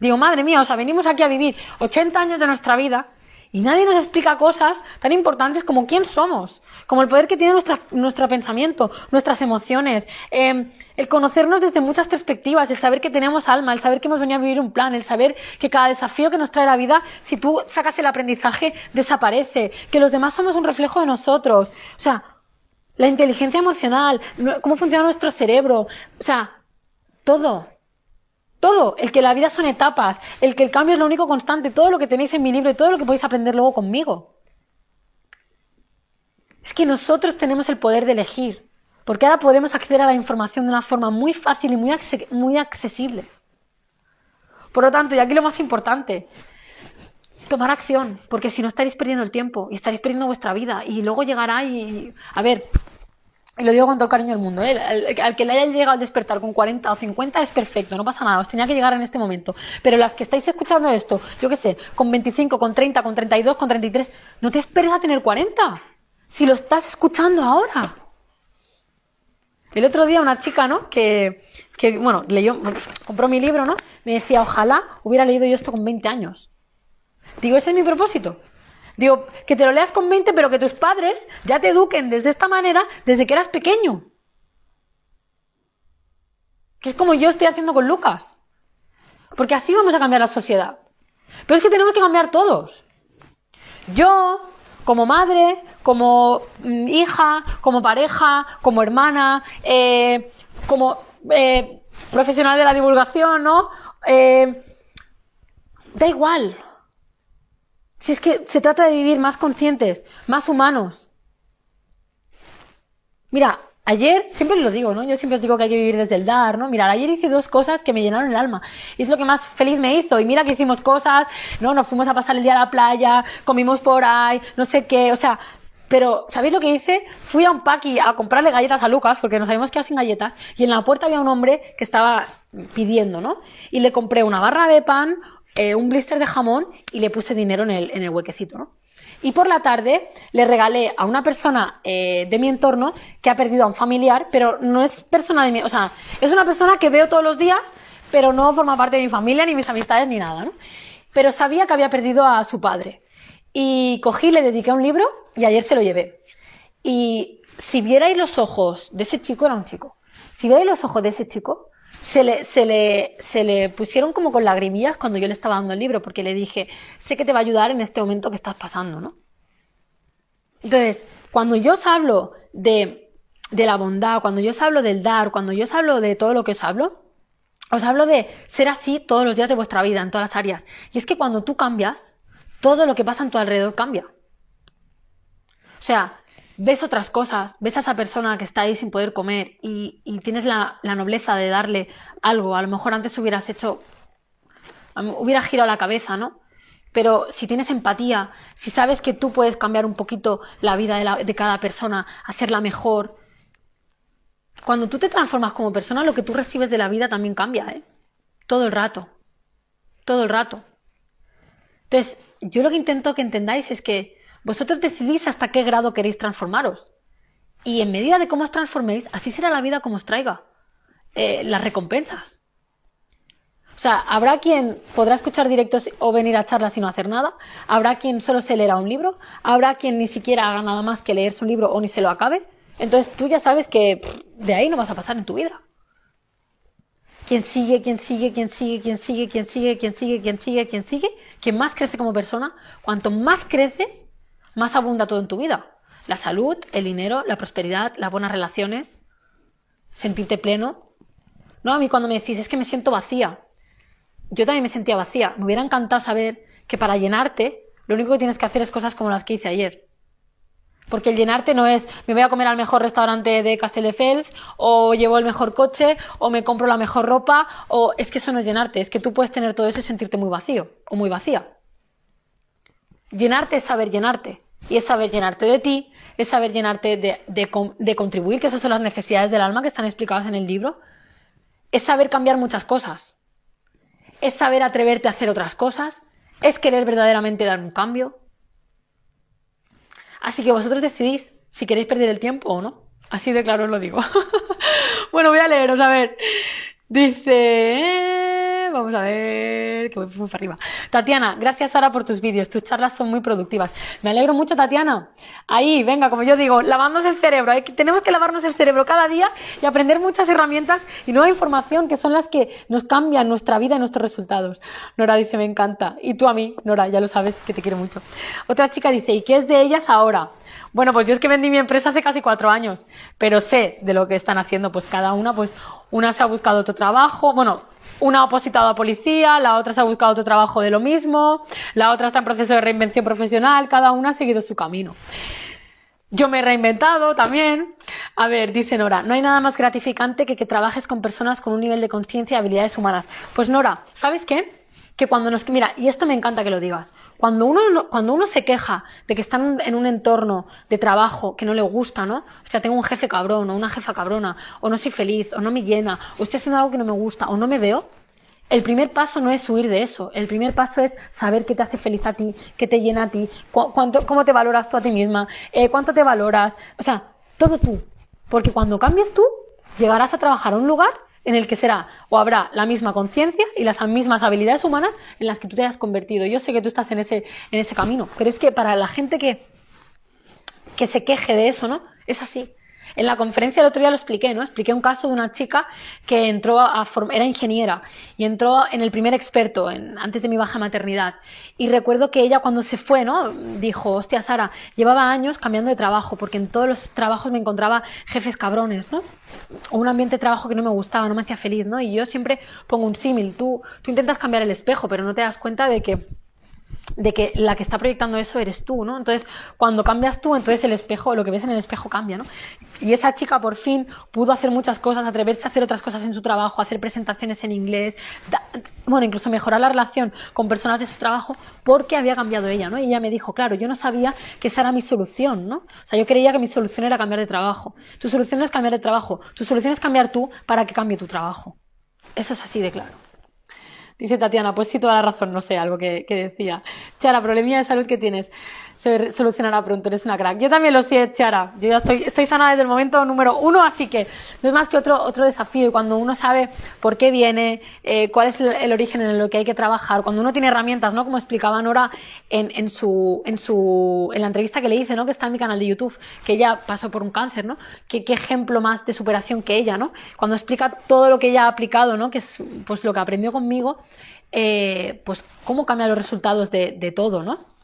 Digo, madre mía, o sea, venimos aquí a vivir 80 años de nuestra vida y nadie nos explica cosas tan importantes como quién somos, como el poder que tiene nuestro pensamiento, nuestras emociones, eh, el conocernos desde muchas perspectivas, el saber que tenemos alma, el saber que hemos venido a vivir un plan, el saber que cada desafío que nos trae la vida, si tú sacas el aprendizaje, desaparece, que los demás somos un reflejo de nosotros. O sea, la inteligencia emocional, cómo funciona nuestro cerebro, o sea, todo. Todo, el que la vida son etapas, el que el cambio es lo único constante, todo lo que tenéis en mi libro y todo lo que podéis aprender luego conmigo. Es que nosotros tenemos el poder de elegir, porque ahora podemos acceder a la información de una forma muy fácil y muy, muy accesible. Por lo tanto, y aquí lo más importante, tomar acción, porque si no estaréis perdiendo el tiempo y estaréis perdiendo vuestra vida y luego llegará y... A ver, y lo digo con todo el cariño del mundo, ¿eh? al, que le haya llegado al despertar con 40 o 50 es perfecto, no pasa nada, os tenía que llegar en este momento. Pero las que estáis escuchando esto, yo qué sé, con 25, con 30, con 32, con 33, no te esperes a tener 40, si lo estás escuchando ahora. El otro día una chica, ¿no? Que, que bueno, leyó, compró mi libro, ¿no? Me decía, ojalá hubiera leído yo esto con 20 años. Digo, ese es mi propósito. Digo, que te lo leas con 20, pero que tus padres ya te eduquen desde esta manera desde que eras pequeño. Que es como yo estoy haciendo con Lucas. Porque así vamos a cambiar la sociedad. Pero es que tenemos que cambiar todos. Yo, como madre, como mm, hija, como pareja, como hermana, eh, como eh, profesional de la divulgación, ¿no? Eh, da igual. Si es que se trata de vivir más conscientes, más humanos. Mira, ayer, siempre lo digo, ¿no? Yo siempre os digo que hay que vivir desde el dar, ¿no? Mira, ayer hice dos cosas que me llenaron el alma. Y es lo que más feliz me hizo. Y mira que hicimos cosas, ¿no? Nos fuimos a pasar el día a la playa, comimos por ahí, no sé qué, o sea, pero, ¿sabéis lo que hice? Fui a un paqui a comprarle galletas a Lucas, porque nos habíamos quedado sin galletas, y en la puerta había un hombre que estaba pidiendo, ¿no? Y le compré una barra de pan, eh, un blister de jamón y le puse dinero en el, huequecito, ¿no? Y por la tarde le regalé a una persona eh, de mi entorno que ha perdido a un familiar, pero no es persona de mi, o sea, es una persona que veo todos los días, pero no forma parte de mi familia, ni mis amistades, ni nada, ¿no? Pero sabía que había perdido a su padre. Y cogí, le dediqué un libro y ayer se lo llevé. Y si vierais los ojos de ese chico, era un chico, si vierais los ojos de ese chico, se le, se, le, se le pusieron como con lagrimillas cuando yo le estaba dando el libro, porque le dije, sé que te va a ayudar en este momento que estás pasando, ¿no? Entonces, cuando yo os hablo de, de la bondad, cuando yo os hablo del dar, cuando yo os hablo de todo lo que os hablo, os hablo de ser así todos los días de vuestra vida, en todas las áreas. Y es que cuando tú cambias, todo lo que pasa en tu alrededor cambia. O sea, ves otras cosas, ves a esa persona que está ahí sin poder comer y, tienes la, nobleza de darle algo. A lo mejor antes hubieras hecho, hubieras girado la cabeza, ¿no? Pero si tienes empatía, si sabes que tú puedes cambiar un poquito la vida de, de cada persona, hacerla mejor, cuando tú te transformas como persona, lo que tú recibes de la vida también cambia, ¿eh? Todo el rato. Todo el rato. Entonces, yo lo que intento que entendáis es que vosotros decidís hasta qué grado queréis transformaros. Y en medida de cómo os transforméis, así será la vida como os traiga eh, las recompensas. O sea, habrá quien podrá escuchar directos o venir a charlas y no hacer nada. Habrá quien solo se leerá un libro. Habrá quien ni siquiera haga nada más que leerse un libro o ni se lo acabe. Entonces tú ya sabes que de ahí no vas a pasar en tu vida. Quien sigue, quien sigue, quien sigue, quien sigue, quien sigue, quien sigue, quien sigue, quien sigue, quien más crece como persona, cuanto más creces, más abunda todo en tu vida. La salud, el dinero, la prosperidad, las buenas relaciones, sentirte pleno. No, a mí cuando me decís, es que me siento vacía. Yo también me sentía vacía. Me hubiera encantado saber que para llenarte, lo único que tienes que hacer es cosas como las que hice ayer. Porque el llenarte no es me voy a comer al mejor restaurante de Castelldefels o llevo el mejor coche o me compro la mejor ropa o es que eso no es llenarte, es que tú puedes tener todo eso y sentirte muy vacío o muy vacía. Llenarte es saber llenarte y es saber llenarte de ti, es saber llenarte de, de contribuir, que esas son las necesidades del alma que están explicadas en el libro, es saber cambiar muchas cosas, es saber atreverte a hacer otras cosas, es querer verdaderamente dar un cambio, Así que vosotros decidís si queréis perder el tiempo o no. Así de claro os lo digo. bueno, voy a leeros, a ver. Dice... Vamos a ver, que voy para arriba. Tatiana, gracias Sara por tus vídeos, tus charlas son muy productivas. Me alegro mucho, Tatiana. Ahí, venga, como yo digo, lavarnos el cerebro. Tenemos que lavarnos el cerebro cada día y aprender muchas herramientas y nueva información que son las que nos cambian nuestra vida y nuestros resultados. Nora dice, me encanta. Y tú a mí, Nora, ya lo sabes, que te quiero mucho. Otra chica dice, ¿y qué es de ellas ahora? Bueno, pues yo es que vendí mi empresa hace casi cuatro años, pero sé de lo que están haciendo, pues cada una, pues una se ha buscado otro trabajo, bueno, una ha opositado a policía, la otra se ha buscado otro trabajo de lo mismo, la otra está en proceso de reinvención profesional, cada una ha seguido su camino. Yo me he reinventado también. A ver, dice Nora, no hay nada más gratificante que que trabajes con personas con un nivel de conciencia y habilidades humanas. Pues Nora, ¿sabes qué? Que cuando nos... Mira, y esto me encanta que lo digas. Cuando uno, cuando uno se queja de que están en un entorno de trabajo que no le gusta, ¿no? O sea, tengo un jefe cabrón o una jefa cabrona, o no soy feliz, o no me llena, o estoy haciendo algo que no me gusta, o no me veo, el primer paso no es huir de eso. El primer paso es saber qué te hace feliz a ti, qué te llena a ti, cuánto, cómo te valoras tú a ti misma, eh, cuánto te valoras. O sea, todo tú. Porque cuando cambies tú, llegarás a trabajar a un lugar en el que será o habrá la misma conciencia y las mismas habilidades humanas en las que tú te hayas convertido. Yo sé que tú estás en ese, en ese camino, pero es que para la gente que, que se queje de eso, ¿no? Es así. En la conferencia del otro día lo expliqué, ¿no? Expliqué un caso de una chica que entró a, formar, era ingeniera y entró en el primer experto antes de mi baja maternidad. Y recuerdo que ella cuando se fue, ¿no? Dijo, hostia, Sara, llevaba años cambiando de trabajo porque en todos los trabajos me encontraba jefes cabrones, ¿no? O un ambiente de trabajo que no me gustaba, no me hacía feliz, ¿no? Y yo siempre pongo un símil, tú, tú intentas cambiar el espejo, pero no te das cuenta de que de que la que está proyectando eso eres tú, ¿no? Entonces, cuando cambias tú, entonces el espejo, lo que ves en el espejo cambia, ¿no? Y esa chica por fin pudo hacer muchas cosas, atreverse a hacer otras cosas en su trabajo, hacer presentaciones en inglés, bueno, incluso mejorar la relación con personas de su trabajo porque había cambiado ella, ¿no? Y ella me dijo, claro, yo no sabía que esa era mi solución, ¿no? O sea, yo creía que mi solución era cambiar de trabajo. Tu solución no es cambiar de trabajo, tu solución es cambiar tú para que cambie tu trabajo. Eso es así de claro. Dice Tatiana, pues sí, toda la razón, no sé, algo que, que decía. Chara, problemilla de salud que tienes se solucionará pronto, eres una crack. Yo también lo sé, Chara. Yo ya estoy, estoy sana desde el momento número uno, así que no es más que otro, otro desafío. Y cuando uno sabe por qué viene, eh, cuál es el, origen en lo que hay que trabajar, cuando uno tiene herramientas, ¿no? Como explicaba Nora en, en su, en su, en la entrevista que le hice, ¿no? Que está en mi canal de YouTube, que ella pasó por un cáncer, ¿no? ¿Qué, qué ejemplo más de superación que ella, ¿no? Cuando explica todo lo que ella ha aplicado, ¿no? Que es, pues lo que aprendió conmigo, eh, pues cómo cambia los resultados de, de todo, ¿no?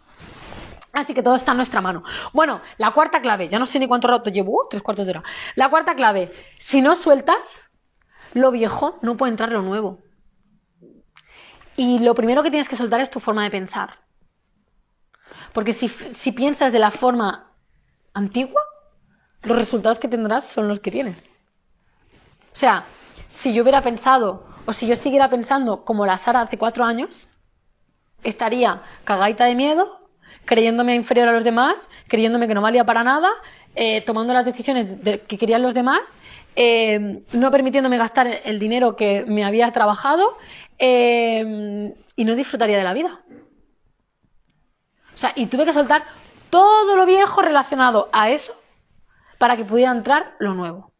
Así que todo está en nuestra mano. Bueno, la cuarta clave, ya no sé ni cuánto rato llevo, uh, tres cuartos de hora. La cuarta clave, si no sueltas lo viejo, no puede entrar lo nuevo. Y lo primero que tienes que soltar es tu forma de pensar. Porque si, si piensas de la forma antigua, los resultados que tendrás son los que tienes. O sea, si yo hubiera pensado, o si yo siguiera pensando como la Sara hace cuatro años, estaría cagadita de miedo, creyéndome inferior a los demás, creyéndome que no valía para nada, eh, tomando las decisiones que querían los demás, eh, no permitiéndome gastar el dinero que me había trabajado eh, y no disfrutaría de la vida. O sea, y tuve que soltar todo lo viejo relacionado a eso para que pudiera entrar lo nuevo.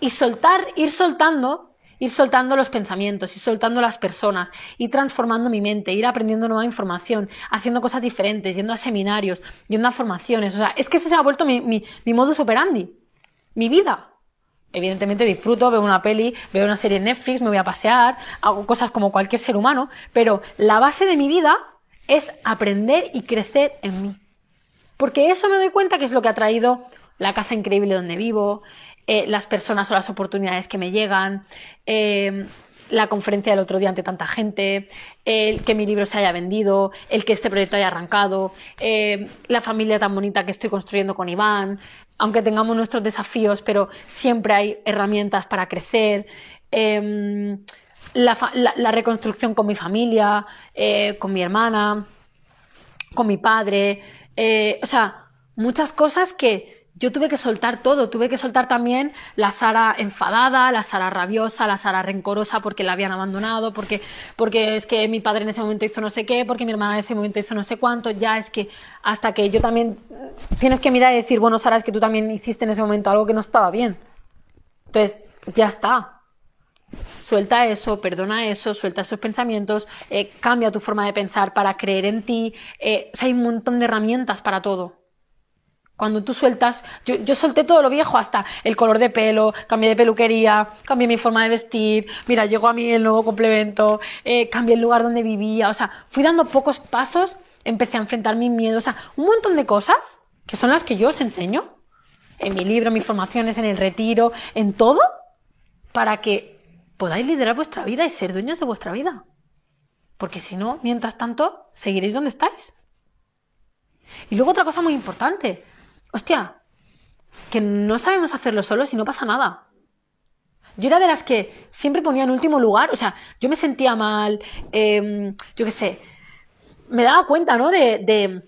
Y soltar, ir soltando ir soltando los pensamientos, ir soltando las personas, ir transformando mi mente, ir aprendiendo nueva información, haciendo cosas diferentes, yendo a seminarios, yendo a formaciones. O sea, es que ese se ha vuelto mi, mi, mi modus operandi. mi vida. Evidentemente disfruto, veo una peli, veo una serie en Netflix, me voy a pasear, hago cosas como cualquier ser humano, pero la base de mi vida es aprender y crecer en mí. Porque eso me doy cuenta que es lo que ha traído la casa increíble donde vivo, eh, las personas o las oportunidades que me llegan, eh, la conferencia del otro día ante tanta gente, el que mi libro se haya vendido, el que este proyecto haya arrancado, eh, la familia tan bonita que estoy construyendo con Iván, aunque tengamos nuestros desafíos, pero siempre hay herramientas para crecer. Em, la, reconstrucción con mi familia, con mi hermana, con mi padre, o sea, muchas cosas que yo tuve que soltar todo, tuve que soltar también la Sara enfadada, la Sara rabiosa, la Sara rencorosa porque la habían abandonado, porque, porque es que mi padre en ese momento hizo no sé qué, porque mi hermana en ese momento hizo no sé cuánto, ya es que hasta que yo también tienes que mirar y decir, bueno, Sara, es que tú también hiciste en ese momento algo que no estaba bien. Entonces, ya está. Suelta eso, perdona eso, suelta esos pensamientos, eh, cambia tu forma de pensar para creer en ti. Eh, o sea, hay un montón de herramientas para todo. Cuando tú sueltas, yo, yo, solté todo lo viejo, hasta el color de pelo, cambié de peluquería, cambié mi forma de vestir, mira, llegó a mí el nuevo complemento, eh, cambié el lugar donde vivía, o sea, fui dando pocos pasos, empecé a enfrentar mis miedos, o sea, un montón de cosas que son las que yo os enseño en mi libro, en mis formaciones, en el retiro, en todo, para que podáis liderar vuestra vida y ser dueños de vuestra vida. Porque si no, mientras tanto, seguiréis donde estáis. Y luego otra cosa muy importante, hostia, que no sabemos hacerlo solos y no pasa nada. Yo era de las que siempre ponía en último lugar, o sea, yo me sentía mal, em, yo qué sé, me daba cuenta, ¿no? de, de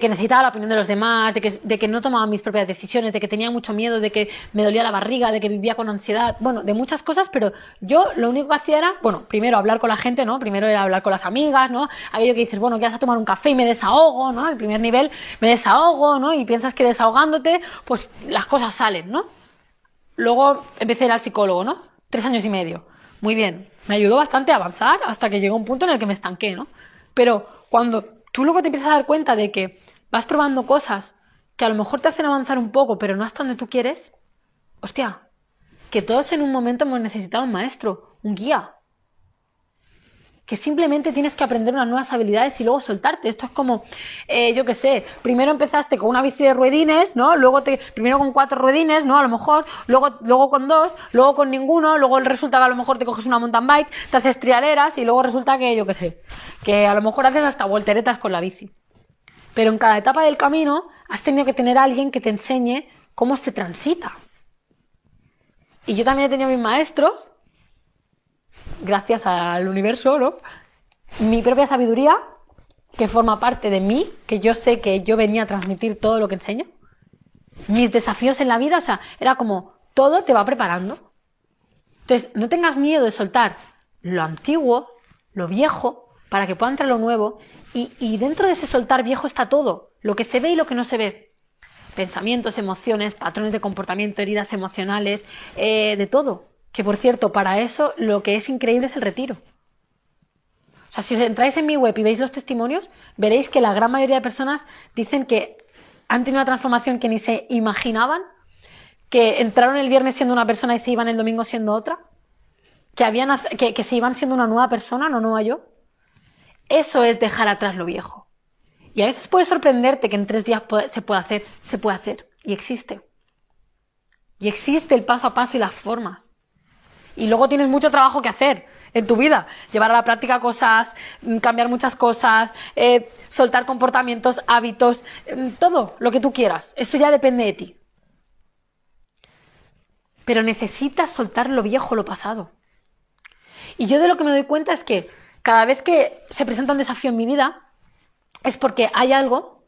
que necesitaba la opinión de los demás, de que, de que no tomaba mis propias decisiones, de que tenía mucho miedo, de que me dolía la barriga, de que vivía con ansiedad, bueno, de muchas cosas, pero yo lo único que hacía era, bueno, primero hablar con la gente, ¿no? Primero era hablar con las amigas, ¿no? Aquello que dices, bueno, que vas a tomar un café y me desahogo, ¿no? El primer nivel, me desahogo, ¿no? Y piensas que desahogándote, pues las cosas salen, ¿no? Luego empecé a ir al psicólogo, ¿no? Tres años y medio. Muy bien. Me ayudó bastante a avanzar hasta que llegó un punto en el que me estanqué, ¿no? Pero cuando tú luego te empiezas a dar cuenta de que vas probando cosas que a lo mejor te hacen avanzar un poco, pero no hasta donde tú quieres, hostia, que todos en un momento hemos necesitado un maestro, un guía. Que simplemente tienes que aprender unas nuevas habilidades y luego soltarte. Esto es como, eh, yo qué sé, primero empezaste con una bici de ruedines, ¿no? Luego te, primero con cuatro ruedines, ¿no? A lo mejor, luego, luego con dos, luego con ninguno, luego resulta que a lo mejor te coges una mountain bike, te haces trialeras y luego resulta que, yo qué sé, que a lo mejor haces hasta volteretas con la bici. Pero en cada etapa del camino has tenido que tener a alguien que te enseñe cómo se transita. Y yo también he tenido mis maestros, gracias al universo, ¿no? Mi propia sabiduría, que forma parte de mí, que yo sé que yo venía a transmitir todo lo que enseño. Mis desafíos en la vida, o sea, era como todo te va preparando. Entonces, no tengas miedo de soltar lo antiguo, lo viejo, para que pueda entrar lo nuevo. Y, dentro de ese soltar viejo está todo, lo que se ve y lo que no se ve. Pensamientos, emociones, patrones de comportamiento, heridas emocionales, eh, de todo. Que por cierto, para eso lo que es increíble es el retiro. O sea, si os entráis en mi web y veis los testimonios, veréis que la gran mayoría de personas dicen que han tenido una transformación que ni se imaginaban, que entraron el viernes siendo una persona y se iban el domingo siendo otra, que, habían, que, se iban siendo una nueva persona, no nueva yo. Eso es dejar atrás lo viejo. Y a veces puede sorprenderte que en tres días se puede hacer, se puede hacer. Y existe. Y existe el paso a paso y las formas. Y luego tienes mucho trabajo que hacer en tu vida. Llevar a la práctica cosas, mm, cambiar muchas cosas, eh, soltar comportamientos, hábitos, mm, todo lo que tú quieras. Eso ya depende de ti. Pero necesitas soltar lo viejo, lo pasado. Y yo de lo que me doy cuenta es que cada vez que se presenta un desafío en mi vida es porque hay algo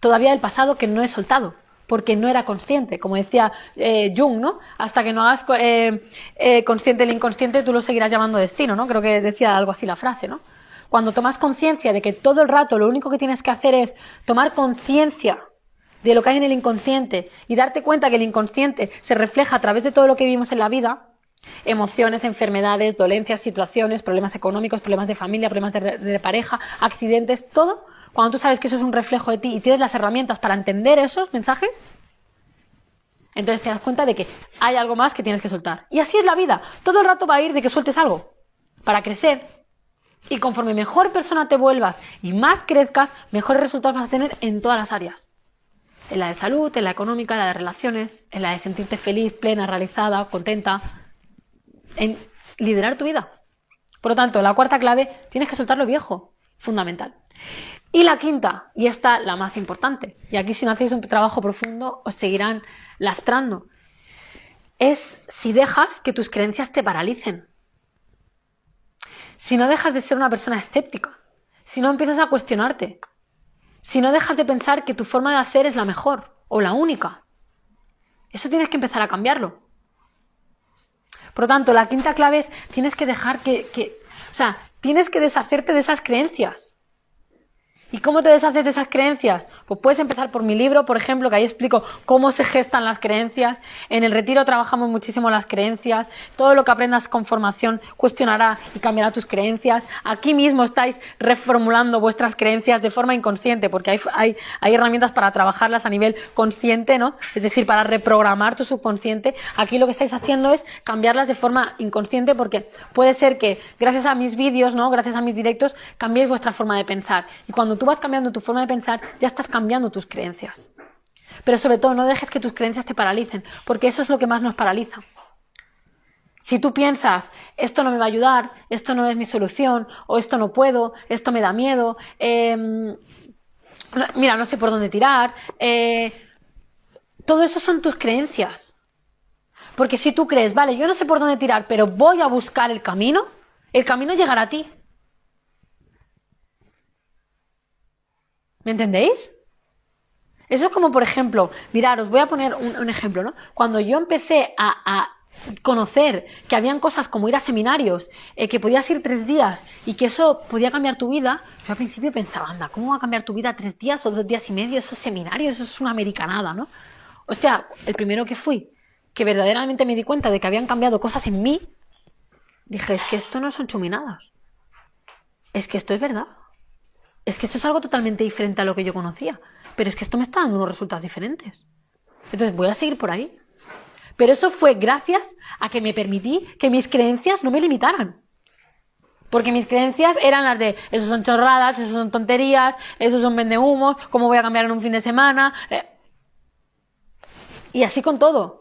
todavía del pasado que no he soltado, porque no era consciente, como decía eh, Jung, ¿no? Hasta que no hagas eh, eh, consciente el inconsciente, tú lo seguirás llamando destino, ¿no? Creo que decía algo así la frase, ¿no? Cuando tomas conciencia de que todo el rato lo único que tienes que hacer es tomar conciencia de lo que hay en el inconsciente y darte cuenta que el inconsciente se refleja a través de todo lo que vivimos en la vida, Emociones, enfermedades, dolencias, situaciones, problemas económicos, problemas de familia, problemas de, pareja, accidentes, todo. Cuando tú sabes que eso es un reflejo de ti y tienes las herramientas para entender esos mensajes, Entonces te das cuenta de que hay algo más que tienes que soltar. Y así es la vida. Todo el rato va a ir de que sueltes algo para crecer. Y conforme mejor persona te vuelvas y más crezcas, mejores resultados vas a tener en todas las áreas. En la de salud, en la económica, en la de relaciones, en la de sentirte feliz, plena, realizada, contenta. En liderar tu vida. Por lo tanto, la cuarta clave, tienes que soltar lo viejo. Fundamental. Y la quinta, y esta la más importante, y aquí si no hacéis un trabajo profundo os seguirán lastrando, es si dejas que tus creencias te paralicen. Si no dejas de ser una persona escéptica, si no empiezas a cuestionarte, si no dejas de pensar que tu forma de hacer es la mejor o la única, eso tienes que empezar a cambiarlo. Por lo tanto, la quinta clave es tienes que dejar que, que o sea, tienes que deshacerte de esas creencias. ¿Y cómo te deshaces de esas creencias? Pues puedes empezar por mi libro, por ejemplo, que ahí explico cómo se gestan las creencias. En el retiro trabajamos muchísimo las creencias. Todo lo que aprendas con formación cuestionará y cambiará tus creencias. Aquí mismo estáis reformulando vuestras creencias de forma inconsciente, porque hay, hay, herramientas para trabajarlas a nivel consciente, ¿no? Es decir, para reprogramar tu subconsciente. Aquí lo que estáis haciendo es cambiarlas de forma inconsciente, porque puede ser que gracias a mis vídeos, ¿no? Gracias a mis directos, cambiéis vuestra forma de pensar. Y cuando tú vas cambiando tu forma de pensar, ya estás cambiando tus creencias. Pero sobre todo, no dejes que tus creencias te paralicen, porque eso es lo que más nos paraliza. Si tú piensas, esto no me va a ayudar, esto no es mi solución, o esto no puedo, esto me da miedo, em, mira, no sé por dónde tirar, eh, todo eso son tus creencias. Porque si tú crees, vale, yo no sé por dónde tirar, pero voy a buscar el camino, el camino llegará a ti. ¿Me entendéis? Eso es como, por ejemplo, mirar, os voy a poner un, ejemplo, ¿no? Cuando yo empecé a, conocer que habían cosas como ir a seminarios, eh, que podías ir tres días y que eso podía cambiar tu vida, yo al principio pensaba, anda, ¿cómo va a cambiar tu vida tres días o dos días y medio? Esos seminarios, eso es una americanada, ¿no? O sea, el primero que fui, que verdaderamente me di cuenta de que habían cambiado cosas en mí, dije, es que esto no son chuminadas. Es que esto es verdad es que esto es algo totalmente diferente a lo que yo conocía, pero es que esto me está dando unos resultados diferentes. Entonces voy a seguir por ahí. Pero eso fue gracias a que me permití que mis creencias no me limitaran. Porque mis creencias eran las de, esos son chorradas, esos son tonterías, esos son vendehumos, ¿cómo voy a cambiar en un fin de semana? Eh, y así con todo.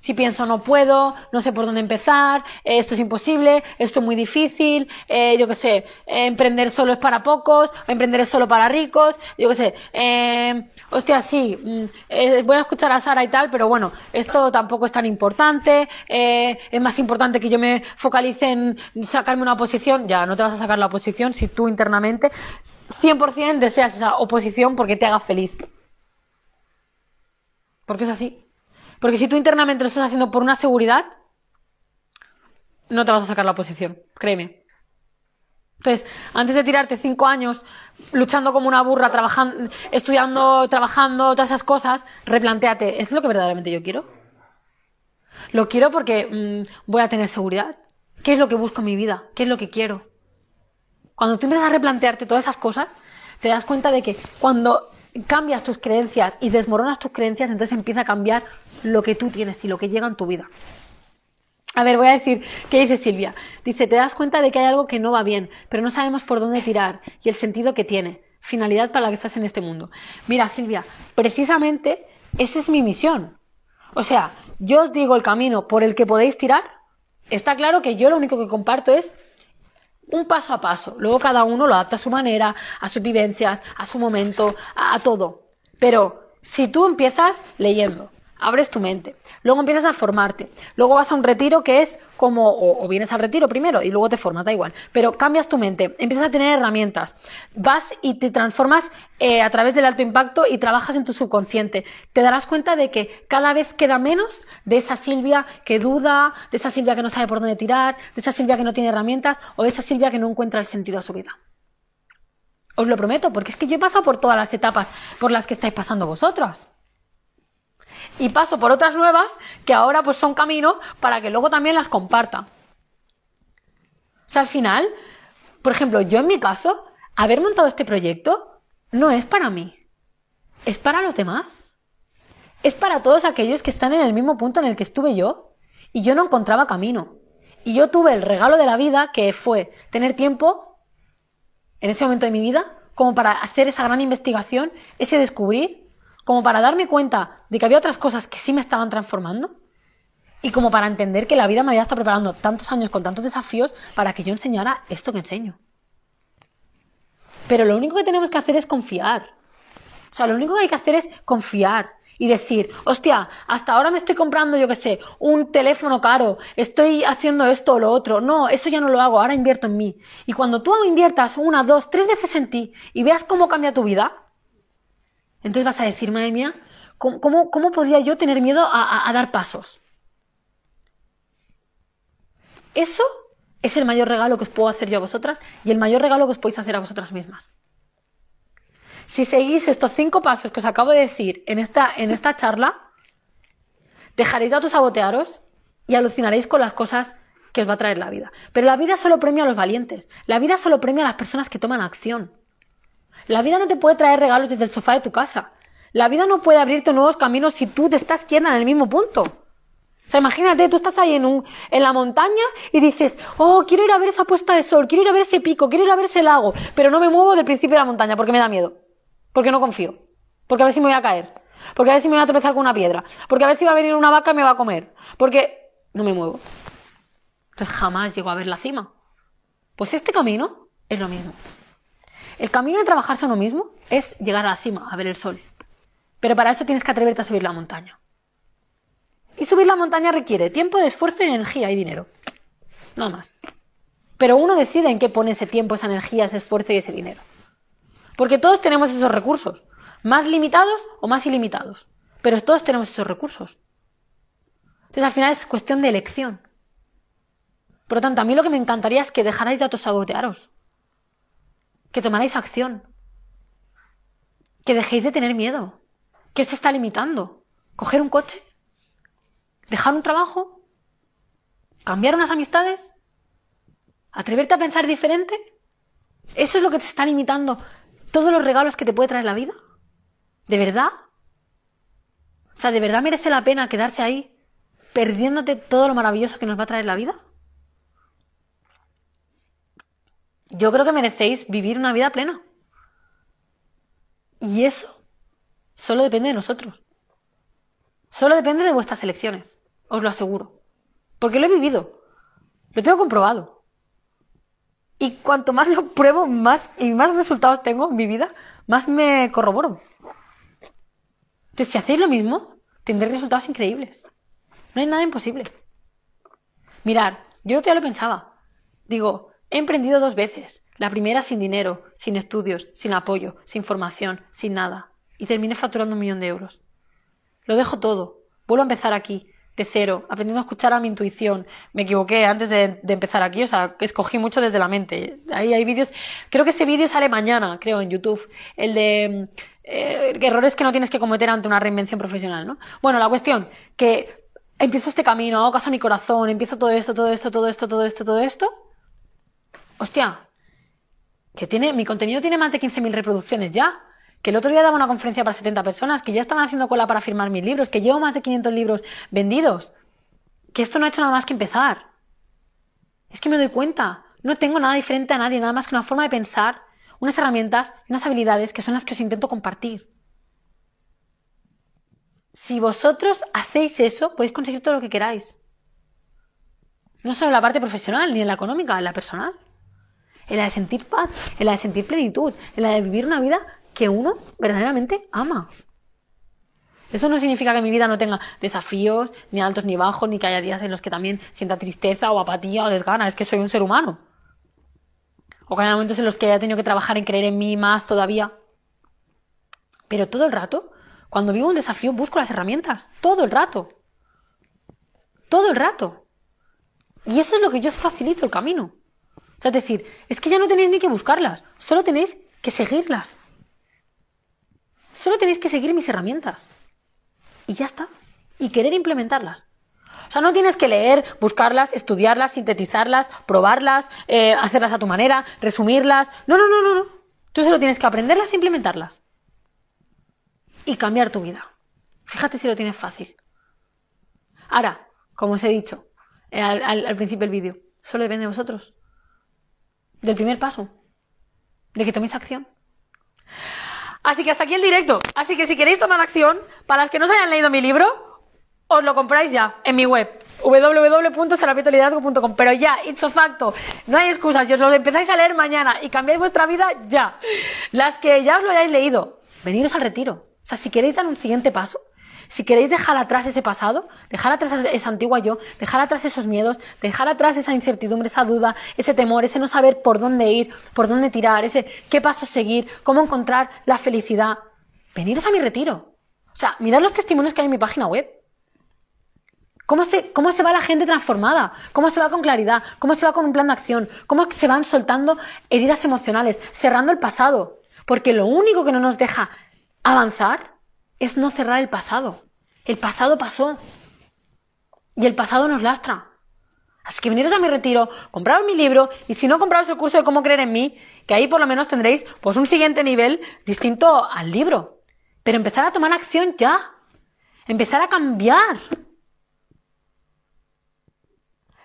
Si pienso no puedo, no sé por dónde empezar, eh, esto es imposible, esto es muy difícil, eh, yo qué sé, eh, emprender solo es para pocos, emprender es solo para ricos, yo qué sé, eh, hostia, sí, mm, voy a escuchar a Sara y tal, pero bueno, esto tampoco es tan importante, es más importante que yo me focalice en sacarme una oposición, ya no te vas a sacar la oposición si tú internamente 100% deseas esa oposición porque te haga feliz. Porque es así. Porque si tú internamente lo estás haciendo por una seguridad, no te vas a sacar la oposición, créeme. Entonces, antes de tirarte cinco años luchando como una burra, trabajando, estudiando, trabajando, todas esas cosas, replanteate, ¿es lo que verdaderamente yo quiero? Lo quiero porque mm, voy a tener seguridad. ¿Qué es lo que busco en mi vida? ¿Qué es lo que quiero? Cuando tú empiezas a replantearte todas esas cosas, te das cuenta de que cuando cambias tus creencias y desmoronas tus creencias, entonces empieza a cambiar lo que tú tienes y lo que llega en tu vida. A ver, voy a decir, ¿qué dice Silvia? Dice, te das cuenta de que hay algo que no va bien, pero no sabemos por dónde tirar y el sentido que tiene, finalidad para la que estás en este mundo. Mira, Silvia, precisamente esa es mi misión. O sea, yo os digo el camino por el que podéis tirar. Está claro que yo lo único que comparto es un paso a paso. Luego cada uno lo adapta a su manera, a sus vivencias, a su momento, a, todo. Pero si tú empiezas leyendo, abres tu mente, luego empiezas a formarte, luego vas a un retiro que es como, o, vienes al retiro primero y luego te formas, da igual, pero cambias tu mente, empiezas a tener herramientas, vas y te transformas eh, a través del alto impacto y trabajas en tu subconsciente, te darás cuenta de que cada vez queda menos de esa Silvia que duda, de esa Silvia que no sabe por dónde tirar, de esa Silvia que no tiene herramientas o de esa Silvia que no encuentra el sentido a su vida. Os lo prometo, porque es que yo he pasado por todas las etapas por las que estáis pasando vosotros y paso por otras nuevas que ahora pues son camino para que luego también las comparta. O sea, al final, por ejemplo, yo en mi caso, haber montado este proyecto no es para mí, es para los demás. es para todos aquellos que están en el mismo punto en el que estuve yo y yo no encontraba camino. Y yo tuve el regalo de la vida que fue tener tiempo en ese momento de mi vida como para hacer esa gran investigación, ese descubrir, como para darme cuenta de que había otras cosas que sí me estaban transformando y como para entender que la vida me había estado preparando tantos años con tantos desafíos para que yo enseñara esto que enseño. Pero lo único que tenemos que hacer es confiar. O sea, lo único que hay que hacer es confiar y decir, hostia, hasta ahora me estoy comprando, yo qué sé, un teléfono caro, estoy haciendo esto o lo otro. No, eso ya no lo hago, ahora invierto en mí. Y cuando tú inviertas una, dos, tres veces en ti y veas cómo cambia tu vida, entonces vas a decir, madre mía, ¿cómo, podría yo tener miedo a, a dar pasos? Eso es el mayor regalo que os puedo hacer yo a vosotras y el mayor regalo que os podéis hacer a vosotras mismas. Si seguís estos cinco pasos que os acabo de decir en esta, en esta charla, dejaréis de autosabotearos y alucinaréis con las cosas que os va a traer la vida. Pero la vida solo premia a los valientes. La vida solo premia a las personas que toman acción. La vida no te puede traer regalos desde el sofá de tu casa. La vida no puede abrirte nuevos caminos si tú te estás quieta en el mismo punto. O sea, imagínate, tú estás ahí en, en la montaña y dices, oh, quiero ir a ver esa puesta de sol, quiero ir a ver ese pico, quiero ir a ver ese lago, pero no me muevo del principio de la montaña porque me da miedo. Porque no confío. Porque a ver si me voy a caer. Porque a ver si me voy a tropezar con una piedra. Porque a ver si va a venir una vaca y me va a comer. Porque no me muevo. Entonces jamás llego a ver la cima. Pues este camino es lo mismo. El camino de trabajarse a uno mismo es llegar a la cima, a ver el sol. Pero para eso tienes que atreverte a subir la montaña. Y subir la montaña requiere tiempo, esfuerzo, energía y dinero. Nada más. Pero uno decide en qué pone ese tiempo, esa energía, ese esfuerzo y ese dinero. Porque todos tenemos esos recursos, más limitados o más ilimitados, pero todos tenemos esos recursos. Entonces al final es cuestión de elección. Por lo tanto, a mí lo que me encantaría es que dejarais de autosabotearos, que tomarais acción, que dejéis de tener miedo, que os está limitando. Coger un coche, dejar un trabajo, cambiar unas amistades, atreverte a pensar diferente. Eso es lo que te está limitando todos los regalos que te puede traer la vida? ¿De verdad? O sea, ¿de verdad merece la pena quedarse ahí perdiéndote todo lo maravilloso que nos va a traer la vida? Yo creo que merecéis vivir una vida plena. Y eso solo depende de nosotros. Solo depende de vuestras elecciones, os lo aseguro. Porque lo he vivido. Lo tengo comprobado. Y cuanto más lo pruebo, más y más resultados tengo en mi vida, más me corroboro. Entonces, si hacéis lo mismo, tendréis resultados increíbles. No hay nada imposible. Mirar, yo ya lo pensaba. Digo, he emprendido dos veces. La primera sin dinero, sin estudios, sin apoyo, sin formación, sin nada. Y terminé facturando un millón de euros. Lo dejo todo. Vuelvo a empezar aquí de cero, aprendiendo a escuchar a mi intuición. Me equivoqué antes de, empezar aquí, o sea, escogí mucho desde la mente. Ahí hay vídeos, creo que ese vídeo sale mañana, creo, en YouTube, el de eh, errores que no tienes que cometer ante una reinvención profesional, ¿no? Bueno, la cuestión, que empiezo este camino, hago caso a mi corazón, empiezo todo esto, todo esto, todo esto, todo esto, todo esto. Hostia, que tiene, mi contenido tiene más de 15.000 reproducciones ya que el otro día daba una conferencia para 70 personas, que ya estaban haciendo cola para firmar mis libros, que llevo más de 500 libros vendidos, que esto no ha hecho nada más que empezar. Es que me doy cuenta, no tengo nada diferente a nadie, nada más que una forma de pensar, unas herramientas, unas habilidades que son las que os intento compartir. Si vosotros hacéis eso, podéis conseguir todo lo que queráis. No solo en la parte profesional, ni en la económica, en la personal. En la de sentir paz, en la de sentir plenitud, en la de vivir una vida que uno verdaderamente ama. Eso no significa que mi vida no tenga desafíos, ni altos ni bajos, ni que haya días en los que también sienta tristeza o apatía o desgana. Es que soy un ser humano. O que haya momentos en los que haya tenido que trabajar en creer en mí más todavía. Pero todo el rato, cuando vivo un desafío, busco las herramientas. Todo el rato. Todo el rato. Y eso es lo que yo os facilito el camino. O sea, es decir, es que ya no tenéis ni que buscarlas, solo tenéis que seguirlas. Solo tenéis que seguir mis herramientas. Y ya está. Y querer implementarlas. O sea, no tienes que leer, buscarlas, estudiarlas, sintetizarlas, probarlas, eh, hacerlas a tu manera, resumirlas. No, no, no, no, no. Tú solo tienes que aprenderlas e implementarlas. Y cambiar tu vida. Fíjate si lo tienes fácil. Ahora, como os he dicho eh, al, principio del vídeo, solo depende de vosotros. Del primer paso. De que toméis acción. Así que hasta aquí el directo. Así que si queréis tomar acción, para las que no se hayan leído mi libro, os lo compráis ya en mi web www.sarapietoliderazgo.com pero ya, it's a facto, no hay excusas, yo os lo empezáis a leer mañana y cambiáis vuestra vida ya. Las que ya os lo hayáis leído, veniros al retiro. O sea, si queréis dar un siguiente paso, si queréis dejar atrás ese pasado, dejar atrás esa antigua yo, dejar atrás esos miedos, dejar atrás esa incertidumbre, esa duda, ese temor, ese no saber por dónde ir, por dónde tirar, ese qué paso seguir, cómo encontrar la felicidad, veniros a mi retiro. O sea, mirad los testimonios que hay en mi página web. ¿Cómo se, ¿Cómo se va la gente transformada? ¿Cómo se va con claridad? ¿Cómo se va con un plan de acción? ¿Cómo se van soltando heridas emocionales, cerrando el pasado? Porque lo único que no nos deja avanzar es no cerrar el pasado. El pasado pasó. Y el pasado nos lastra. Así que veniros a mi retiro, compraros mi libro y si no compraros el curso de cómo creer en mí, que ahí por lo menos tendréis pues un siguiente nivel distinto al libro. Pero empezar a tomar acción ya. Empezar a cambiar.